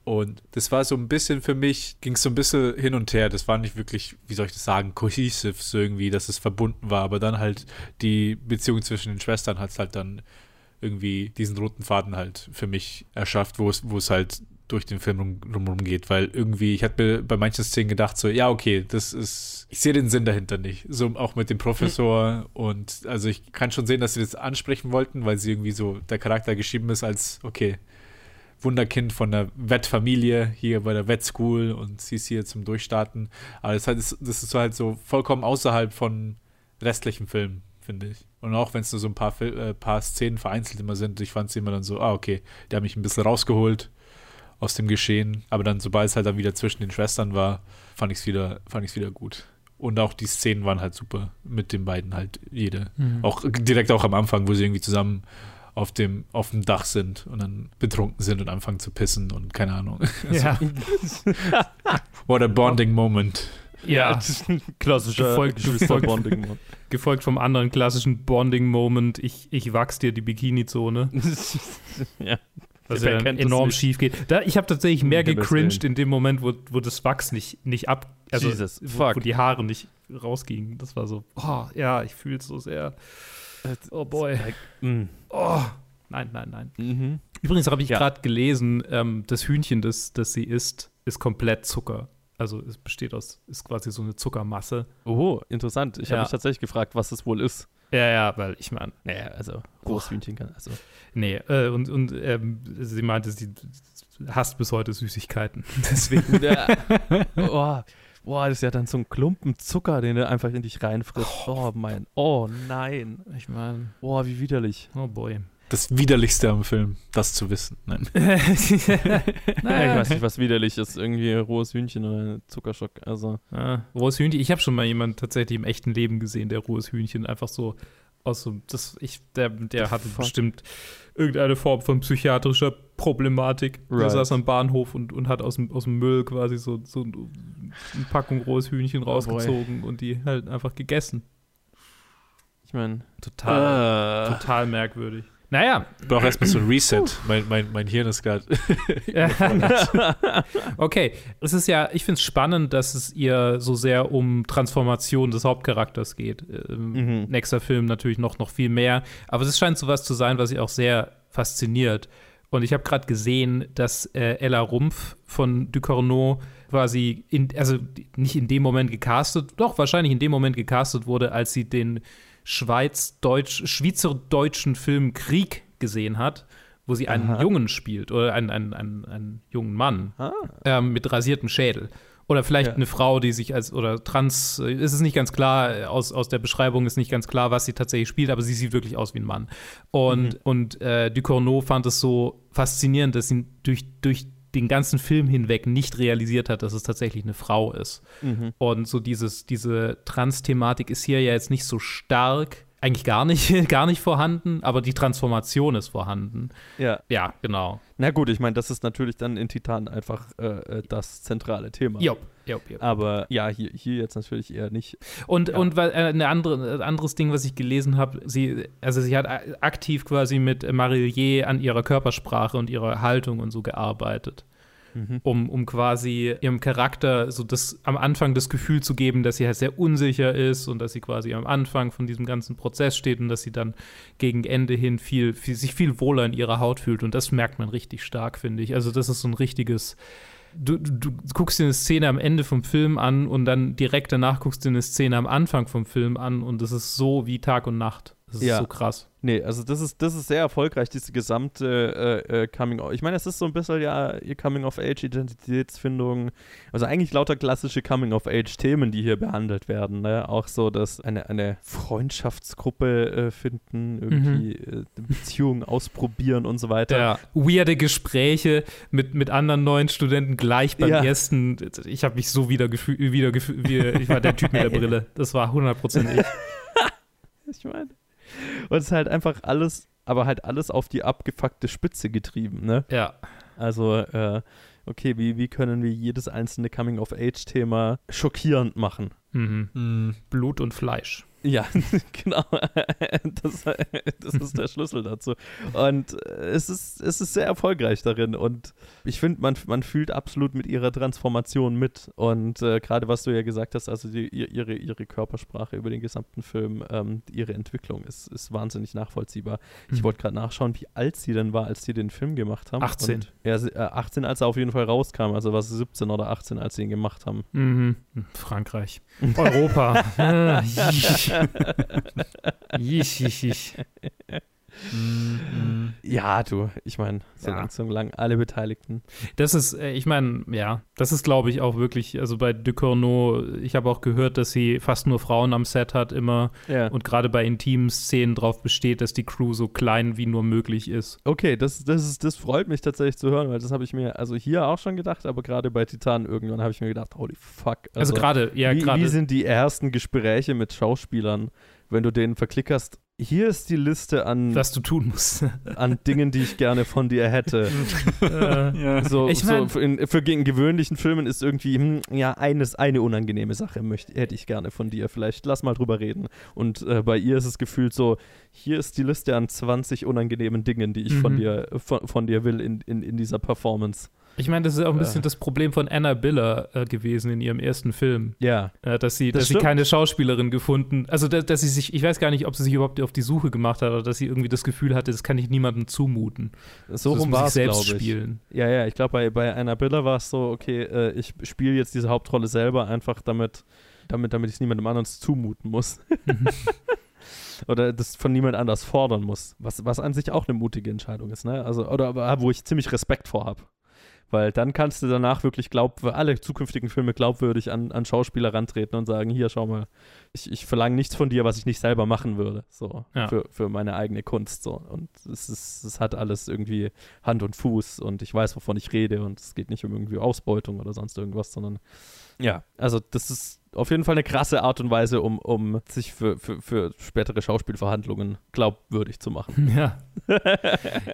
Und das war so ein bisschen für mich, ging es so ein bisschen hin und her. Das war nicht wirklich, wie soll ich das sagen, cohesive, so irgendwie, dass es verbunden war. Aber dann halt die Beziehung zwischen den Schwestern hat es halt dann irgendwie diesen roten Faden halt für mich erschafft, wo es, wo es halt durch den Film rum, rumrum geht, weil irgendwie, ich hatte mir bei manchen Szenen gedacht, so, ja, okay, das ist, ich sehe den Sinn dahinter nicht. So auch mit dem Professor und also ich kann schon sehen, dass sie das ansprechen wollten, weil sie irgendwie so, der Charakter geschrieben ist als, okay, Wunderkind von der Wettfamilie hier bei der Wettschool und sie ist hier zum Durchstarten. Aber das, halt, das ist so halt so vollkommen außerhalb von restlichen Filmen, finde ich. Und auch wenn es nur so ein paar, Fil äh, paar Szenen vereinzelt immer sind, ich fand es immer dann so, ah, okay, der hat mich ein bisschen rausgeholt aus dem Geschehen. Aber dann, sobald es halt dann wieder zwischen den Schwestern war, fand ich es wieder, fand ich's wieder gut. Und auch die Szenen waren halt super mit den beiden halt jede. Mhm. Auch direkt auch am Anfang, wo sie irgendwie zusammen auf dem, auf dem Dach sind und dann betrunken sind und anfangen zu pissen und keine Ahnung. Ja. What a bonding moment. Ja. ein klassischer Gefolgt- Geschwisterbonding. Gefolgt vom anderen klassischen Bonding-Moment, ich, ich wachs dir die Bikini-Zone. ja. Was ja enorm schief geht. Da, ich habe tatsächlich mehr gecringed in dem Moment, wo, wo das Wachs nicht, nicht ab. Also, Jesus, wo, fuck. wo die Haare nicht rausgingen. Das war so, oh, ja, ich fühle es so sehr. Oh boy. Mm. Oh. Nein, nein, nein. Mhm. Übrigens habe ich Ja. gerade gelesen, ähm, das Hühnchen, das, das sie isst, ist komplett Zucker. Also es besteht aus, ist quasi so eine Zuckermasse. Oh, interessant. Ich Ja. habe mich tatsächlich gefragt, was es wohl ist. Ja, ja, weil ich meine, Naja, also rohes Hühnchen kann. Also. nee, äh, und, und ähm, sie meinte, sie hasst bis heute Süßigkeiten. Deswegen. Ja. oh, boah, das ist ja dann so ein Klumpen Zucker, den du einfach in dich reinfrisst. Oh mein, oh nein. ich meine, Boah, wie widerlich. oh boy. Das Widerlichste am Film, das zu wissen. Nein. Ja, ich weiß nicht, was widerlich ist. Irgendwie rohes Hühnchen oder Zuckerschock. Also, Ja, rohes Hühnchen. Ich habe schon mal jemanden tatsächlich im echten Leben gesehen, der rohes Hühnchen einfach so aus so, das, ich, der, der hatte fuck? bestimmt irgendeine Form von psychiatrischer Problematik. Der Right. saß am Bahnhof und, und hat aus dem, aus dem Müll quasi so, so eine Packung rohes Hühnchen boy. rausgezogen und die halt einfach gegessen. ich meine. Total, Äh, total merkwürdig. Naja. Ich brauche erstmal so ein Reset. Mein, mein, mein Hirn ist gerade. okay, es ist ja, ich finde es spannend, dass es ihr so sehr um Transformation des Hauptcharakters geht. Ähm, Mhm. Nächster Film natürlich noch, noch viel mehr. Aber es scheint sowas zu sein, was sie auch sehr fasziniert. Und ich habe gerade gesehen, dass äh, Ella Rumpf von Ducournau quasi, in, also nicht in dem Moment gecastet, doch wahrscheinlich in dem Moment gecastet wurde, als sie den Schweiz-Deutsch, schweizerdeutschen Film Krieg gesehen hat, wo sie einen Aha. Jungen spielt oder einen, einen, einen, einen jungen Mann Ah. ähm, mit rasiertem Schädel. Oder vielleicht Ja. eine Frau, die sich als, oder trans, äh, ist es nicht ganz klar, äh, aus, aus der Beschreibung ist nicht ganz klar, was sie tatsächlich spielt, aber sie sieht wirklich aus wie ein Mann. Und, Mhm. und äh, Ducournau fand es so faszinierend, dass sie durch, durch den ganzen Film hinweg nicht realisiert hat, dass es tatsächlich eine Frau ist. Mhm. Und so dieses, diese Trans-Thematik ist hier ja jetzt nicht so stark, eigentlich gar nicht, gar nicht vorhanden, aber die Transformation ist vorhanden. Ja. Ja, genau. Na gut, ich meine, das ist natürlich dann in Titan einfach äh, äh, das zentrale Thema. Jop, jop, jop. Aber ja, hier, hier jetzt natürlich eher nicht. Und, Ja. und weil, äh, eine andere, ein anderes Ding, was ich gelesen habe, sie, also sie hat aktiv quasi mit Marillier an ihrer Körpersprache und ihrer Haltung und so gearbeitet. Mhm. Um, um quasi ihrem Charakter so das am Anfang das Gefühl zu geben, dass sie halt sehr unsicher ist und dass sie quasi am Anfang von diesem ganzen Prozess steht und dass sie dann gegen Ende hin viel, viel sich viel wohler in ihrer Haut fühlt. Und das merkt man richtig stark, finde ich. Also, das ist so ein richtiges. Du, du, du guckst dir eine Szene am Ende vom Film an und dann direkt danach guckst du dir eine Szene am Anfang vom Film an und das ist so wie Tag und Nacht. Das ist Ja. so krass. Nee, also das ist, das ist sehr erfolgreich, diese gesamte äh, äh, Coming of. Ich meine, es ist so ein bisschen ja ihr Coming of Age, Identitätsfindung. Also eigentlich lauter klassische Coming of Age Themen, die hier behandelt werden. Ne? Auch so, dass eine, eine Freundschaftsgruppe äh, finden, irgendwie äh, Beziehungen ausprobieren und so weiter. Ja, weirde Gespräche mit, mit anderen neuen Studenten gleich beim Ja. ersten. Ich habe mich so wieder gefühlt, wieder gefühlt, wie, ich war der Typ mit der Brille. Das war 100% ich. Ich meine. Und es ist halt einfach alles, aber halt alles auf die abgefuckte Spitze getrieben, ne? Ja. Also, äh, okay, wie, wie können wir jedes einzelne Coming-of-Age-Thema schockierend machen? Mhm. Mm, Blut und Fleisch. Ja, genau. Das, das ist der Schlüssel dazu. Und es ist, es ist sehr erfolgreich darin. Und ich finde, man, man fühlt absolut mit ihrer Transformation mit. Und äh, gerade was du ja gesagt hast, also die, ihr- ihre, ihre Körpersprache über den gesamten Film, ähm, ihre Entwicklung ist, ist wahnsinnig nachvollziehbar. Ich Mhm. wollte gerade nachschauen, wie alt sie denn war, als sie den Film gemacht haben. 18. Und, ja, äh, 18, als er auf jeden Fall rauskam. Also war sie 17 oder 18, als sie ihn gemacht haben. Mhm. Frankreich. Europa. Yeesh, yeesh, yeesh. Mm, mm. Ja, du, ich meine, so Ja. langsam lang alle Beteiligten. Das ist, äh, ich meine, ja, das ist, glaube ich, auch wirklich, also bei Ducournau, ich habe auch gehört, dass sie fast nur Frauen am Set hat immer Ja. und gerade bei intimen Szenen darauf besteht, dass die Crew so klein wie nur möglich ist. Okay, das, das, ist, das freut mich tatsächlich zu hören, weil das habe ich mir also hier auch schon gedacht, aber gerade bei Titan irgendwann habe ich mir gedacht, holy fuck. Also, gerade, ja, gerade. wie sind die ersten Gespräche mit Schauspielern, wenn du denen verklickerst? Hier ist die Liste an, was du tun musst. an Dingen, die ich gerne von dir hätte. Äh, ja. So, Ich so mein- für, in, für in gewöhnlichen Filmen ist irgendwie, hm, ja, eines, eine unangenehme Sache möchte, hätte ich gerne von dir. Vielleicht lass mal drüber reden. Und äh, bei ihr ist es gefühlt so, hier ist die Liste an 20 unangenehmen Dingen, die ich von Mhm. dir, von, von dir will in, in, in dieser Performance. Ich meine, das ist auch ein bisschen das Problem von Anna Biller äh, gewesen in ihrem ersten Film. Ja. Äh, dass sie, Das dass sie keine Schauspielerin gefunden, also dass, dass sie sich, ich weiß gar nicht, ob sie sich überhaupt auf die Suche gemacht hat oder dass sie irgendwie das Gefühl hatte, das kann ich niemandem zumuten. So das rum war es, selbst ich. spielen. Ja, ja, ich glaube, bei, bei Anna Biller war es so, okay, äh, ich spiele jetzt diese Hauptrolle selber einfach damit, damit, damit ich es niemandem anderen zumuten muss. oder das von niemand anders fordern muss. Was, was an sich auch eine mutige Entscheidung ist, ne? Also, oder aber wo ich ziemlich Respekt vor habe. Weil dann kannst du danach wirklich glaub, alle zukünftigen Filme glaubwürdig an, an Schauspieler rantreten und sagen, hier, schau mal, ich, ich verlange nichts von dir, was ich nicht selber machen würde. So, Ja. für, für meine eigene Kunst. So. Und es ist, es hat alles irgendwie Hand und Fuß und ich weiß, wovon ich rede und es geht nicht um irgendwie Ausbeutung oder sonst irgendwas, sondern ja, also das ist auf jeden Fall eine krasse Art und Weise, um, um sich für, für, für spätere Schauspielverhandlungen glaubwürdig zu machen. Ja.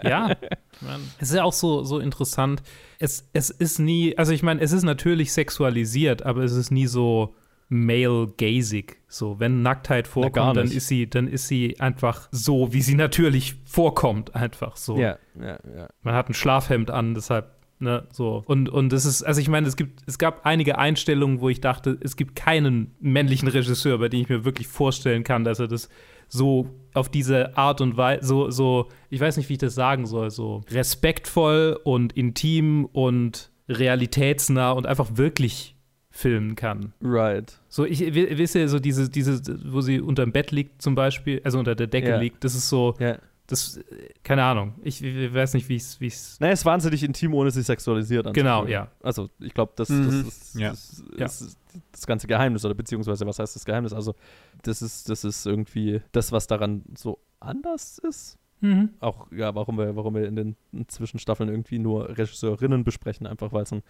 ja. Mann. Es ist ja auch so, so interessant. Es, es ist nie, also ich meine, es ist natürlich sexualisiert, aber es ist nie so male-gazig. So, wenn Nacktheit gar vorkommt, dann nicht. ist sie, dann ist sie einfach so, wie sie natürlich vorkommt, einfach so. Ja, ja, ja. Man hat ein Schlafhemd an, deshalb, ne, so. Und, und es ist, also ich meine, es gibt, es gab einige Einstellungen, wo ich dachte, es gibt keinen männlichen Regisseur, bei dem ich mir wirklich vorstellen kann, dass er das so auf diese Art und Weise, so, so, ich weiß nicht, wie ich das sagen soll, so respektvoll und intim und realitätsnah und einfach wirklich filmen kann. Right. So, ich wi- wisst ihr, so diese, diese, wo sie unterm Bett liegt zum Beispiel, also unter der Decke Ja. liegt, das ist so, Ja. Das, keine Ahnung, ich, ich weiß nicht, wie ich es, Naja, es ist wahnsinnig intim, ohne sich sexualisiert Genau, ja. Also, ich glaube, das, das, Mhm. ist, Ja. das, Ja. ist das ganze Geheimnis, oder beziehungsweise, was heißt das Geheimnis? Also, das ist, das ist irgendwie das, was daran so anders ist. Mhm. Auch, ja, warum wir, warum wir in den Zwischenstaffeln irgendwie nur Regisseurinnen besprechen, einfach weil es ein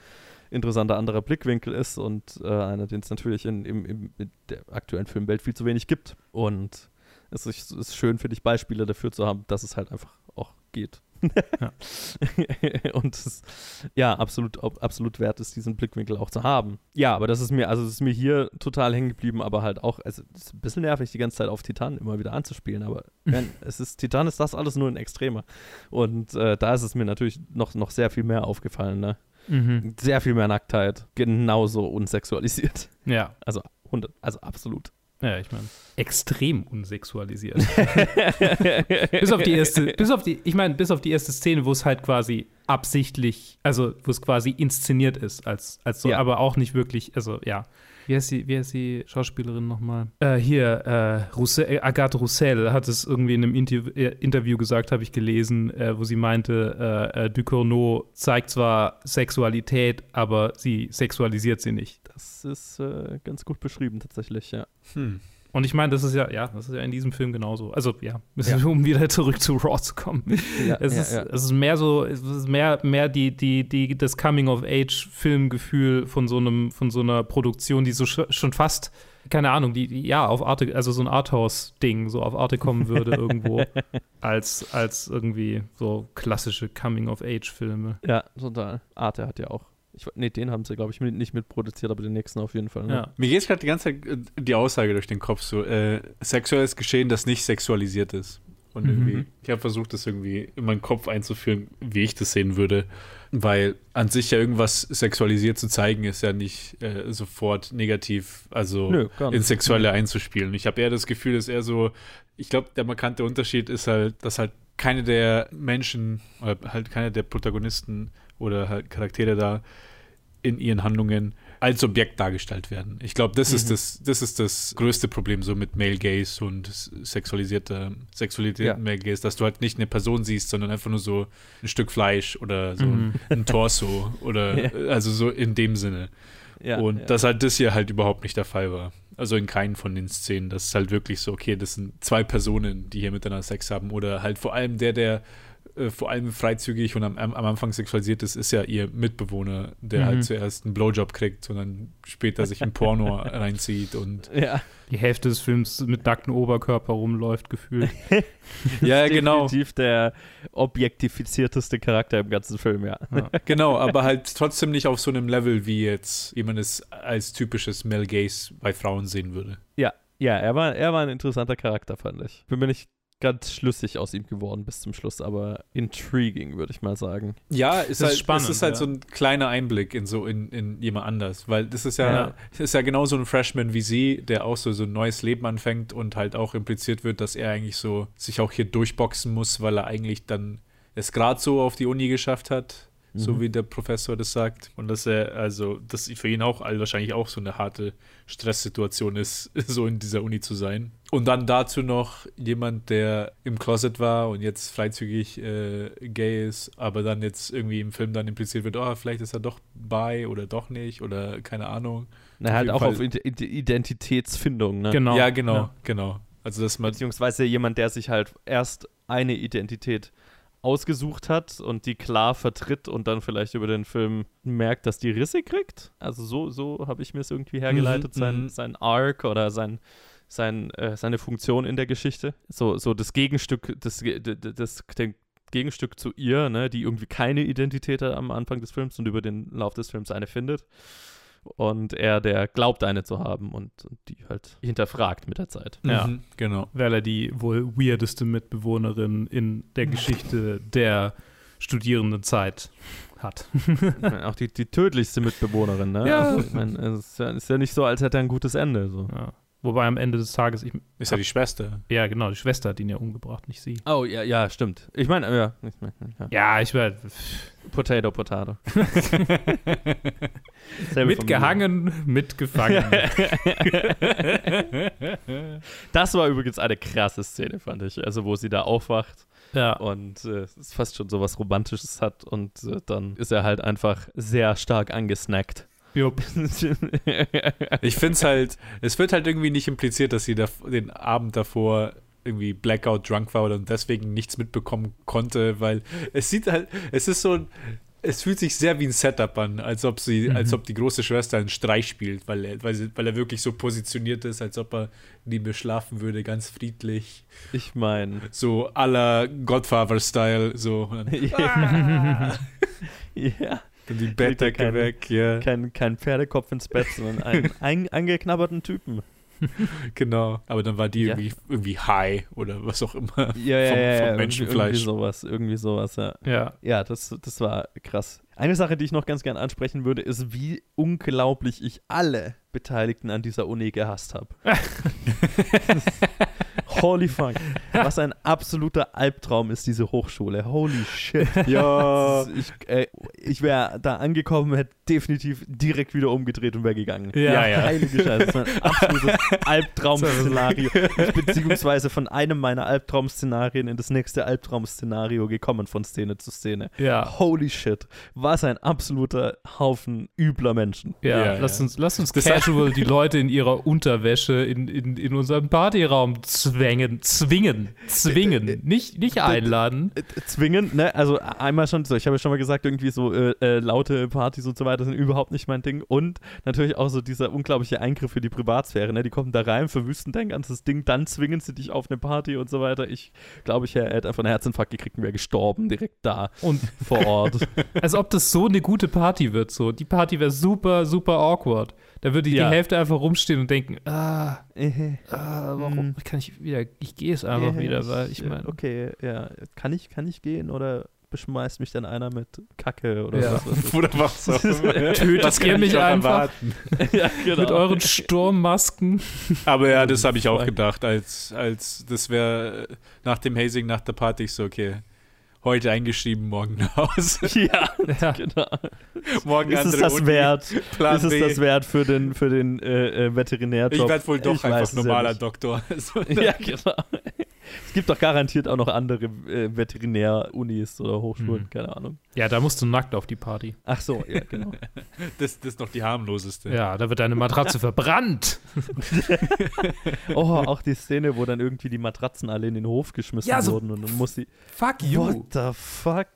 interessanter anderer Blickwinkel ist und äh, einer, den es natürlich in, im, im, in der aktuellen Filmwelt viel zu wenig gibt. Und es ist, ist schön, finde ich, Beispiele dafür zu haben, dass es halt einfach auch geht. Ja. und es, ja, absolut, absolut wert ist, diesen Blickwinkel auch zu haben. Ja, aber das ist mir, also das ist mir hier total hängen geblieben, aber halt auch, also es ist ein bisschen nervig, die ganze Zeit auf Titan immer wieder anzuspielen, aber wenn, es ist, Titan ist das alles nur ein Extremer. Und äh, da ist es mir natürlich noch, noch sehr viel mehr aufgefallen, ne? Mhm. Sehr viel mehr Nacktheit, genauso unsexualisiert. Ja. Also 100, also absolut. Ja, ich meine, extrem unsexualisiert. bis auf die erste, bis auf die, ich meine, bis auf die erste Szene, wo es halt quasi absichtlich, also wo es quasi inszeniert ist, als, als so, Ja. aber auch nicht wirklich, also ja. Wie heißt die, wie heißt die Schauspielerin nochmal? Äh, hier, äh, Roussel, äh, Agathe Roussel hat es irgendwie in einem Interview, äh, Interview gesagt, habe ich gelesen, äh, wo sie meinte, äh, äh, Ducournau zeigt zwar Sexualität, aber sie sexualisiert sie nicht. Das ist äh, ganz gut beschrieben tatsächlich, ja. Hm. Und ich meine, das ist ja, ja, das ist ja in diesem Film genauso. Also ja, Ja. um wieder zurück zu Raw zu kommen. Ja, es, ja, ist, es ist mehr so, es ist mehr, mehr die, die, die, das Coming-of-Age-Filmgefühl von so einem, von so einer Produktion, die so sch schon fast, keine Ahnung, die, die ja, auf Arte, also so ein Arthouse-Ding, so auf Arte kommen würde irgendwo, als, als irgendwie so klassische Coming-of-Age-Filme. Ja, total. Arte hat ja auch. Ich, nee, den haben sie, glaube ich, mit, nicht mitproduziert, aber den nächsten auf jeden Fall. Ne? Ja. Mir geht gerade die ganze Zeit äh, die Aussage durch den Kopf so, äh, sexuelles Geschehen, das nicht sexualisiert ist. Und Mhm. irgendwie, ich habe versucht, das irgendwie in meinen Kopf einzuführen, wie ich das sehen würde. Weil an sich ja irgendwas sexualisiert zu zeigen, ist ja nicht äh, sofort negativ, also Nö, ins Sexuelle einzuspielen. Ich habe eher das Gefühl, dass eher so, ich glaube, der markante Unterschied ist halt, dass halt keine der Menschen oder halt keine der Protagonisten oder halt Charaktere da in ihren Handlungen als Objekt dargestellt werden. Ich glaube, das ist das, das ist das größte Problem so mit Male Gaze und sexualisierter Sexualität Ja. Male Gaze, dass du halt nicht eine Person siehst, sondern einfach nur so ein Stück Fleisch oder so Mhm. ein Torso oder Ja. also so in dem Sinne. Ja, und ja. dass halt das hier halt überhaupt nicht der Fall war. Also in keinen von den Szenen. Das ist halt wirklich so, okay, das sind zwei Personen, die hier miteinander Sex haben. Oder halt vor allem der, der äh, vor allem freizügig und am, am Anfang sexualisiert ist, ist ja ihr Mitbewohner, der Mhm. halt zuerst einen Blowjob kriegt und dann später sich ein Porno reinzieht. Und ja. Die Hälfte des Films mit nacktem Oberkörper rumläuft, gefühlt. ja, genau. Definitiv der objektifizierteste Charakter im ganzen Film, ja. Genau, aber halt trotzdem nicht auf so einem Level, wie jetzt jemand es als typisches Mel Gaze bei Frauen sehen würde. Ja, ja, er war, er war ein interessanter Charakter, fand ich. Bin mir nicht ganz schlüssig aus ihm geworden bis zum Schluss, aber intriguing, würde ich mal sagen. Ja, ist Das ist halt, spannend, es ist halt ja. so ein kleiner Einblick in so in, in jemand anders, weil das ist ja, Ja. das ist ja genau so ein Freshman wie sie, der auch so, so ein neues Leben anfängt und halt auch impliziert wird, dass er eigentlich so sich auch hier durchboxen muss, weil er eigentlich dann es gerade so auf die Uni geschafft hat, so Mhm. wie der Professor das sagt. Und dass er, also, dass für ihn auch all- wahrscheinlich auch so eine harte Stresssituation ist, so in dieser Uni zu sein. Und dann dazu noch jemand, der im Closet war und jetzt freizügig äh, gay ist, aber dann jetzt irgendwie im Film dann impliziert wird, oh, vielleicht ist er doch bi oder doch nicht oder keine Ahnung. Na, Auf halt auch Fall. auf Ide- Ide- Identitätsfindung, ne? Genau. Ja, genau, Ja. genau. Also, dass man Beziehungsweise jemand, der sich halt erst eine Identität ausgesucht hat und die klar vertritt und dann vielleicht über den Film merkt, dass die Risse kriegt. Also so, so habe ich mir es irgendwie hergeleitet, Mhm, sein, mhm. sein Arc oder sein, sein, äh, seine Funktion in der Geschichte. So, so das Gegenstück, das, das, den Gegenstück zu ihr, ne, die irgendwie keine Identität hat am Anfang des Films und über den Lauf des Films eine findet. Und er, der glaubt, eine zu haben und, und die halt hinterfragt mit der Zeit. Ja. Mhm, genau. weil er die wohl weirdeste Mitbewohnerin in der Geschichte der Studierendenzeit hat. Ich meine, auch die, die tödlichste Mitbewohnerin, ne? Ja. Also, ich meine, es ist ja, ist ja nicht so, als hätte er ein gutes Ende. So. Ja. Wobei am Ende des Tages, ich, Ist ja die Schwester. ja genau, die Schwester hat ihn ja umgebracht, nicht sie. Oh, ja, ja, stimmt. Ich meine, ja, ja. Ja, ich war Potato, Potato. Mitgehangen, mitgefangen. Das war übrigens eine krasse Szene, fand ich. Also, wo sie da aufwacht ja. und äh, es ist fast schon so was Romantisches hat und äh, dann ist er halt einfach sehr stark angesnackt. Ich finde es halt, es wird halt irgendwie nicht impliziert, dass sie da, den Abend davor irgendwie blackout drunk war und deswegen nichts mitbekommen konnte, weil es sieht halt, es ist so ein, es fühlt sich sehr wie ein Setup an, als ob sie, als ob die große Schwester einen Streich spielt, weil er, weil, sie, weil er wirklich so positioniert ist, als ob er neben mir schlafen würde, ganz friedlich, Ich meine, so la Godfather-Style, so. Ja. die Bettdecke keine- weg, ja, Kein, kein Pferdekopf ins Bett, sondern einen ein, angeknabberten Typen. genau. Aber dann war die Ja. irgendwie, irgendwie high oder was auch immer. Ja, ja, Vom- ja, vom Menschenfleisch. Irgendwie sowas, irgendwie sowas, ja. Ja. Ja, das, das war krass. Eine Sache, die ich noch ganz gern ansprechen würde, ist, wie unglaublich ich alle Beteiligten an dieser Uni gehasst habe. Holy fuck. Was ein absoluter Albtraum ist diese Hochschule. Holy shit. Ja. Ist- Ich, äh, ich wäre da angekommen, hätte definitiv direkt wieder umgedreht und wäre gegangen. Ja, ja. Heilige Scheiße, das war ein absolutes Albtraum-Szenario. Ich bin beziehungsweise von einem meiner Albtraum-Szenarien in das nächste Albtraum-Szenario gekommen, von Szene zu Szene. Ja. Holy shit, was ein absoluter Haufen übler Menschen. Ja, Ja, lass ja. uns, lass uns casual die Leute in ihrer Unterwäsche in, in, in unseren Partyraum zwängen, zwingen, zwingen, nicht, nicht einladen. Zwingen, ne? Also einmal schon so, ich habe ja schon mal gesagt, irgendwie so äh, laute Partys und so weiter sind überhaupt nicht mein Ding. Und natürlich auch so dieser unglaubliche Eingriff für die Privatsphäre, ne? Die kommen da rein, verwüsten dein ganzes Ding, dann zwingen sie dich auf eine Party und so weiter. Ich glaube, ich hätte einfach einen Herzinfarkt gekriegt und wäre gestorben, direkt da Und vor Ort. als ob das so eine gute Party wird, so. Die Party wäre super, super awkward. Da würde die Ja. Hälfte einfach rumstehen und denken, ah, Äh, ah warum kann ich wieder, ich gehe es einfach äh, wieder, weil ich meine, Okay, ja. Kann ich, kann ich gehen oder beschmeißt mich dann einer mit Kacke oder Ja. was? Oder was auch immer. Tötet ihr ich mich einfach? erwarten? ja, genau. mit euren Sturmmasken. Aber ja, das habe ich auch gedacht, als, als das wäre nach dem Hazing, nach der Party, ich so, okay, heute eingeschrieben, morgen nach Hause. Ja, Ja. genau. morgen Ist es das Uni, wert? Plan ist es B. das wert für den, für den äh, äh, Veterinärjob? Ich werde wohl doch Ich einfach ja normaler nicht. Doktor. Ja, genau. Es gibt doch garantiert auch noch andere äh, Veterinär-Unis oder Hochschulen, Mhm. keine Ahnung. Ja, da musst du nackt auf die Party. Ach so, ja, genau. das, das ist noch die harmloseste. Ja, da wird deine Matratze verbrannt. Oh, auch die Szene, wo dann irgendwie die Matratzen alle in den Hof geschmissen Ja, so- wurden und dann muss sie. Fuck What the fuck?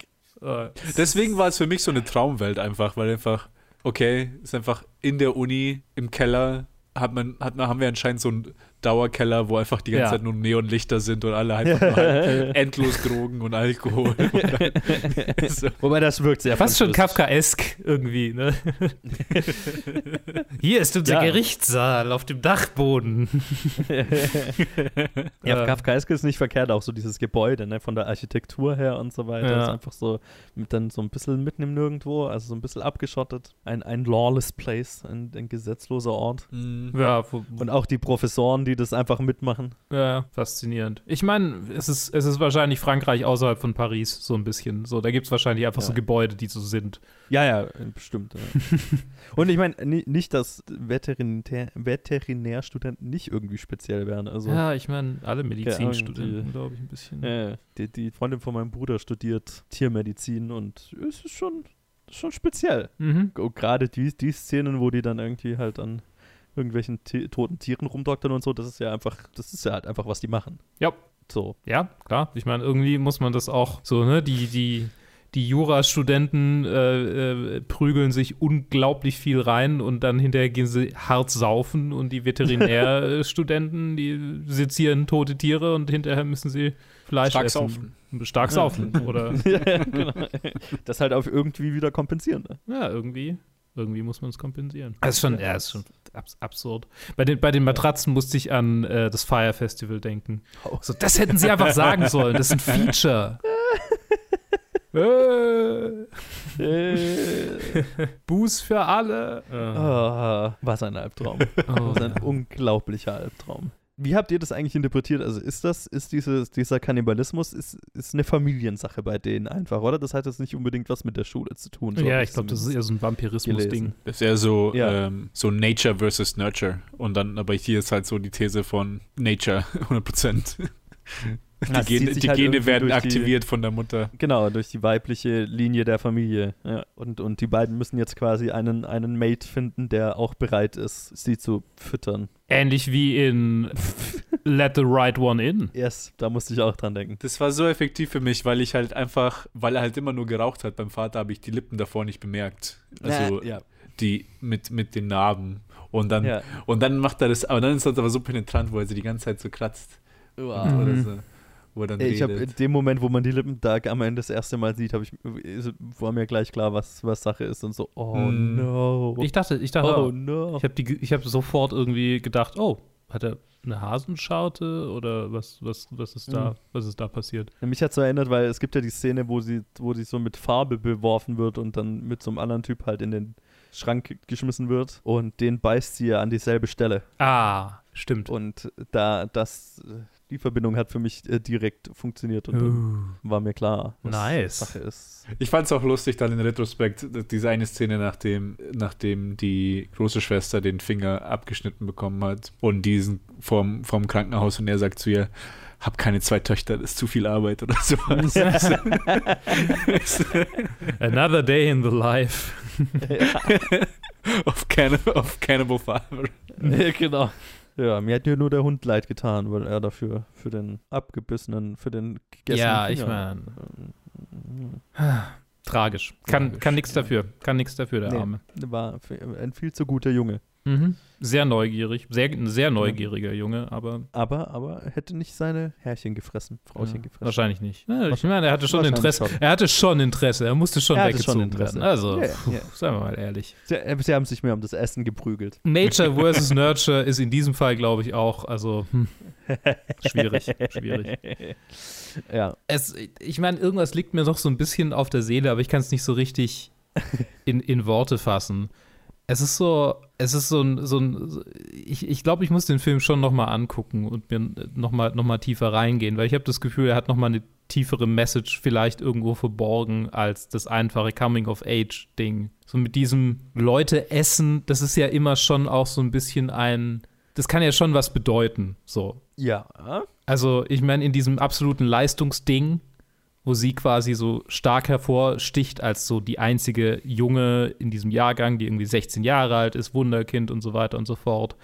Äh, Deswegen war es für mich so eine Traumwelt einfach, weil einfach, okay, ist einfach in der Uni, im Keller, hat man, hat, haben wir anscheinend so einen Dauerkeller, wo einfach die ganze Ja. Zeit nur Neonlichter sind und alle einfach nur halt endlos Drogen und Alkohol. Und so. Wobei das wirkt sehr Fast schon. Kafkaesk irgendwie, ne? Hier ist unser Ja. Gerichtssaal auf dem Dachboden. Ja, Kafkaesk ist nicht verkehrt, auch so dieses Gebäude, ne, von der Architektur her und so weiter. Ja. Ist einfach so mit dann so ein bisschen mitten im Nirgendwo, also so ein bisschen abgeschottet. Ein, ein lawless place, ein, ein gesetzloser Ort. Mm. Ja, Und auch die Professoren, die das einfach mitmachen. ja, faszinierend. Ich meine, es ist, es ist wahrscheinlich Frankreich außerhalb von Paris, so ein bisschen. So, da gibt es wahrscheinlich einfach so Ja. Gebäude, die so sind. Ja, ja, bestimmt. Ja. und ich meine, ni- nicht, dass Veterinär, Veterinärstudenten nicht irgendwie speziell wären. Also, Ja, ich meine, alle Medizinstudenten, glaube ich, ein bisschen. äh, die, die Freundin von meinem Bruder studiert Tiermedizin und es ist schon, schon speziell. Mhm. Gerade die, die Szenen, wo die dann irgendwie halt an irgendwelchen toten Tieren rumdoktern und so, das ist ja einfach, das ist ja halt einfach, was die machen. Ja. So. Ja, klar. Ich meine, irgendwie muss man das auch so, ne, die, die, die Jurastudenten äh, äh, prügeln sich unglaublich viel rein und dann hinterher gehen sie hart saufen und die Veterinärstudenten, die sezieren tote Tiere und hinterher müssen sie Fleisch Stark essen. saufen. Stark saufen. Oder ja, genau. Das halt auf irgendwie wieder kompensieren. Ne? ja, irgendwie. Irgendwie muss man es kompensieren. Das ist schon, ja, ist schon abs absurd. Bei den, bei den Matratzen musste ich an äh, das Fire Festival denken. So, das hätten sie einfach sagen sollen. Das ist ein Feature. Buß für alle. Oh, was ein Albtraum. Oh, was ein unglaublicher Albtraum. Wie habt ihr das eigentlich interpretiert? Also ist das, ist dieses, dieser Kannibalismus, ist, ist eine Familiensache bei denen einfach, oder? Das hat jetzt nicht unbedingt was mit der Schule zu tun. so ja, ich glaube, das ist eher so ein Vampirismus-Ding. Das ist eher so, Ja. ähm, so Nature versus Nurture. Und dann, aber hier ist halt so die These von Nature, 100 Die, Gene, die halt Gene werden durch die- aktiviert von der Mutter. Genau, durch die weibliche Linie der Familie. Ja. Und, und die beiden müssen jetzt quasi einen, einen Mate finden, der auch bereit ist, sie zu füttern. Ähnlich wie in Let the Right One In. Yes, da musste ich auch dran denken. Das war so effektiv für mich, weil ich halt einfach, weil er halt immer nur geraucht hat beim Vater, habe ich die Lippen davor nicht bemerkt. Also ja. die mit, mit den Narben. Und dann, ja. und dann macht er das, aber dann ist das aber so penetrant, wo er sie die ganze Zeit so kratzt. Wow. Oder Mhm. so. Wo er dann Ich habe in dem Moment, wo man die Lippen da am Ende das erste Mal sieht, habe ich war mir gleich klar, was, was Sache ist und so. Oh Mm. no. Ich dachte, ich dachte, oh no. ich habe ich habe sofort irgendwie gedacht, oh, hat er eine Hasenschaute oder was, was, was ist da, Mhm. was ist da passiert? Mich hat so erinnert, weil es gibt ja die Szene, wo sie, wo sie so mit Farbe beworfen wird und dann mit so einem anderen Typ halt in den Schrank geschmissen wird und den beißt sie ja an dieselbe Stelle. Ah, stimmt. Und da das die Verbindung hat für mich äh, direkt funktioniert und dann Uh, war mir klar, was Nice. Sache ist. Ich fand es auch lustig dann in Retrospekt, diese eine Szene, nachdem, nachdem die große Schwester den Finger abgeschnitten bekommen hat und diesen vom, vom Krankenhaus und er sagt zu ihr, hab keine zwei Töchter, das ist zu viel Arbeit oder so. Another day in the life. of, Canni of Cannibal Father. ja, genau. Ja, mir hat ja nur der Hund leid getan, weil er dafür für den abgebissenen, für den gegessenen Ja, ich Finger- meine, tragisch. Kann, Tragisch, kann nichts ja. dafür. Kann nichts dafür, der Nee. Arme. war ein viel zu guter Junge. Mhm. Sehr neugierig. Sehr, ein sehr neugieriger Junge, aber Aber, aber er hätte nicht seine Herrchen gefressen, Frauchen ja, gefressen. wahrscheinlich nicht. Ja, ich meine, er hatte schon Interesse. schon. Er hatte schon Interesse. Er musste schon Er hatte schon weggezogen Interesse. werden. Also, puh, ja. seien wir mal ehrlich. Sie, äh, sie haben sich mehr um das Essen geprügelt. Nature versus Nurture ist in diesem Fall, glaube ich, auch, also hm, schwierig, schwierig. Ja. Es, ich meine, irgendwas liegt mir noch so ein bisschen auf der Seele, aber ich kann es nicht so richtig in, in Worte fassen. Es ist so, es ist so ein, so ein ich, ich glaube, ich muss den Film schon noch mal angucken und mir noch mal, noch mal tiefer reingehen, weil ich habe das Gefühl, er hat noch mal eine tiefere Message vielleicht irgendwo verborgen als das einfache Coming-of-Age-Ding. So mit diesem Leute essen, das ist ja immer schon auch so ein bisschen ein, das kann ja schon was bedeuten, so. Ja. Also, ich meine, in diesem absoluten Leistungsding, wo sie quasi so stark hervorsticht als so die einzige Junge in diesem Jahrgang, die irgendwie 16 Jahre alt ist, Wunderkind und so weiter und so fort,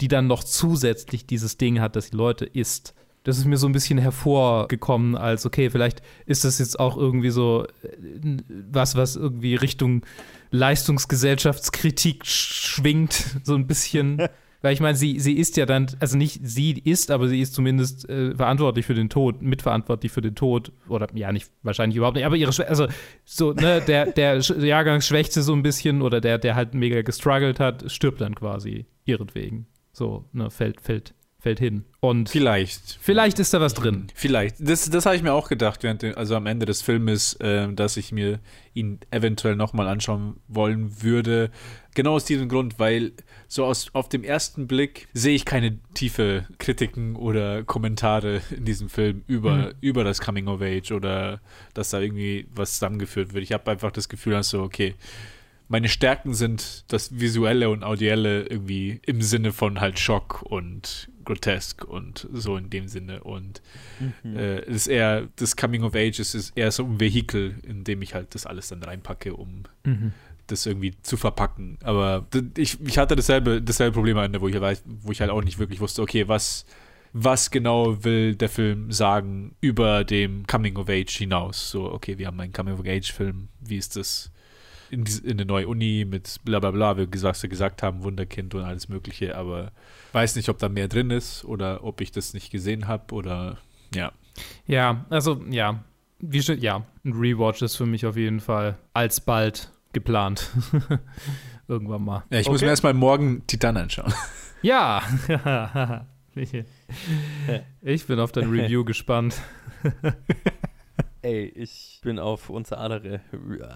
die dann noch zusätzlich dieses Ding hat, dass die Leute isst. Das ist mir so ein bisschen hervorgekommen, als okay, vielleicht ist das jetzt auch irgendwie so äh, was, was irgendwie Richtung Leistungsgesellschaftskritik sch- schwingt, so ein bisschen. Weil ich meine, sie, sie ist ja dann, also nicht sie ist, aber sie ist zumindest äh, verantwortlich für den Tod, mitverantwortlich für den Tod. Oder ja, nicht, wahrscheinlich überhaupt nicht, aber ihre Schwester, also so, ne, der, der Sch- Jahrgangsschwächste so ein bisschen oder der, der halt mega gestruggelt hat, stirbt dann quasi ihretwegen. So, ne, fällt, fällt, fällt hin. Und Vielleicht. vielleicht ist da was drin. Vielleicht. Das, das habe ich mir auch gedacht, während also am Ende des Filmes, ähm, dass ich mir ihn eventuell nochmal anschauen wollen würde. Genau aus diesem Grund, weil so aus, auf dem ersten Blick sehe ich keine tiefe Kritiken oder Kommentare in diesem Film über, Mhm. über das Coming of Age oder dass da irgendwie was zusammengeführt wird. Ich habe einfach das Gefühl, dass so, okay, meine Stärken sind das Visuelle und Audielle irgendwie im Sinne von halt Schock und grotesk und so in dem Sinne. Und Mhm. äh, es ist eher, das Coming of Age ist, ist eher so ein Vehikel, in dem ich halt das alles dann reinpacke, um Mhm. das irgendwie zu verpacken. Aber ich, ich hatte dasselbe, dasselbe Problem am Ende, wo ich, weiß- wo ich halt auch nicht wirklich wusste, okay, was, was genau will der Film sagen über dem Coming of Age hinaus? So, okay, wir haben einen Coming of Age-Film, wie ist das in, die, in eine neue Uni mit bla bla bla, wie gesagt, gesagt haben, Wunderkind und alles Mögliche, aber weiß nicht, ob da mehr drin ist oder ob ich das nicht gesehen habe oder ja. Ja, also ja, wie schon, ja, ein Rewatch ist für mich auf jeden Fall alsbald geplant. irgendwann mal. Ja, ich muss Okay. mir erstmal morgen Titan anschauen. Ja. ich bin auf dein Review gespannt. Ey, ich bin auf unser aller,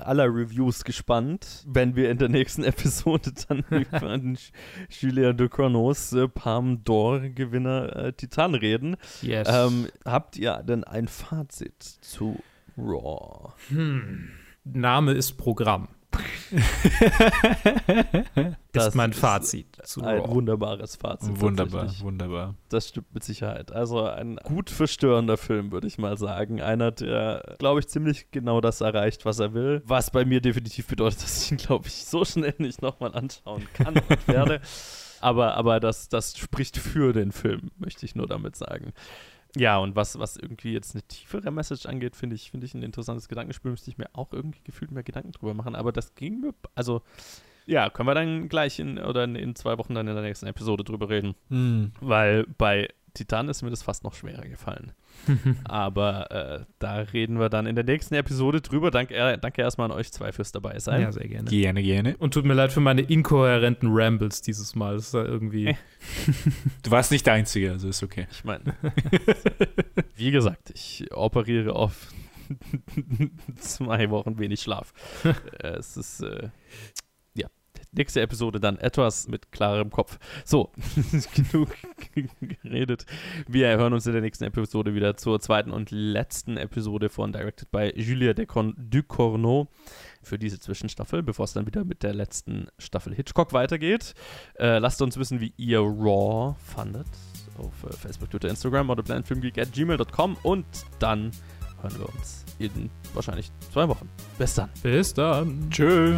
aller Reviews gespannt, wenn wir in der nächsten Episode dann über den Julien de Cronos äh, Palme d'Or-Gewinner äh, Titan reden. Yes. Ähm, habt ihr denn ein Fazit zu Raw? hm. Name ist Programm. Das ist mein ist Fazit zu Ein Raw. wunderbares Fazit. wunderbar, wunderbar. Das stimmt mit Sicherheit. Also ein gut verstörender Film, würde ich mal sagen. Einer, der, glaube ich, ziemlich genau das erreicht, was er will. Was bei mir definitiv bedeutet, dass ich ihn, glaube ich, so schnell nicht nochmal anschauen kann und werde. Aber, aber das, das spricht für den Film, möchte ich nur damit sagen. Ja, und was, was irgendwie jetzt eine tiefere Message angeht, finde ich, finde ich ein interessantes Gedankenspiel. Müsste ich mir auch irgendwie gefühlt mehr Gedanken drüber machen. Aber das ging mir, also, ja, können wir dann gleich in, oder in, in zwei Wochen dann in der nächsten Episode drüber reden. Hm. Weil bei Titan ist mir das fast noch schwerer gefallen. Aber äh, da reden wir dann in der nächsten Episode drüber. Danke, äh, danke erstmal an euch zwei fürs dabei sein. Ja, sehr gerne. Gerne, gerne. Und tut mir leid für meine inkohärenten Rambles dieses Mal. Das ist ja irgendwie. Du warst nicht der Einzige, also ist okay. Ich meine, wie gesagt, ich operiere auf zwei Wochen wenig Schlaf. Äh, es ist, äh, nächste Episode dann etwas mit klarem Kopf. So, genug geredet. Wir hören uns in der nächsten Episode wieder zur zweiten und letzten Episode von Directed by Julia Decon Ducorneau für diese Zwischenstaffel, bevor es dann wieder mit der letzten Staffel Hitchcock weitergeht. Äh, lasst uns wissen, wie ihr Raw fandet auf äh, Facebook, Twitter, Instagram oder planetfilmgeek at gmail.com und dann hören wir uns in wahrscheinlich zwei Wochen. Bis dann. Bis dann. Tschö.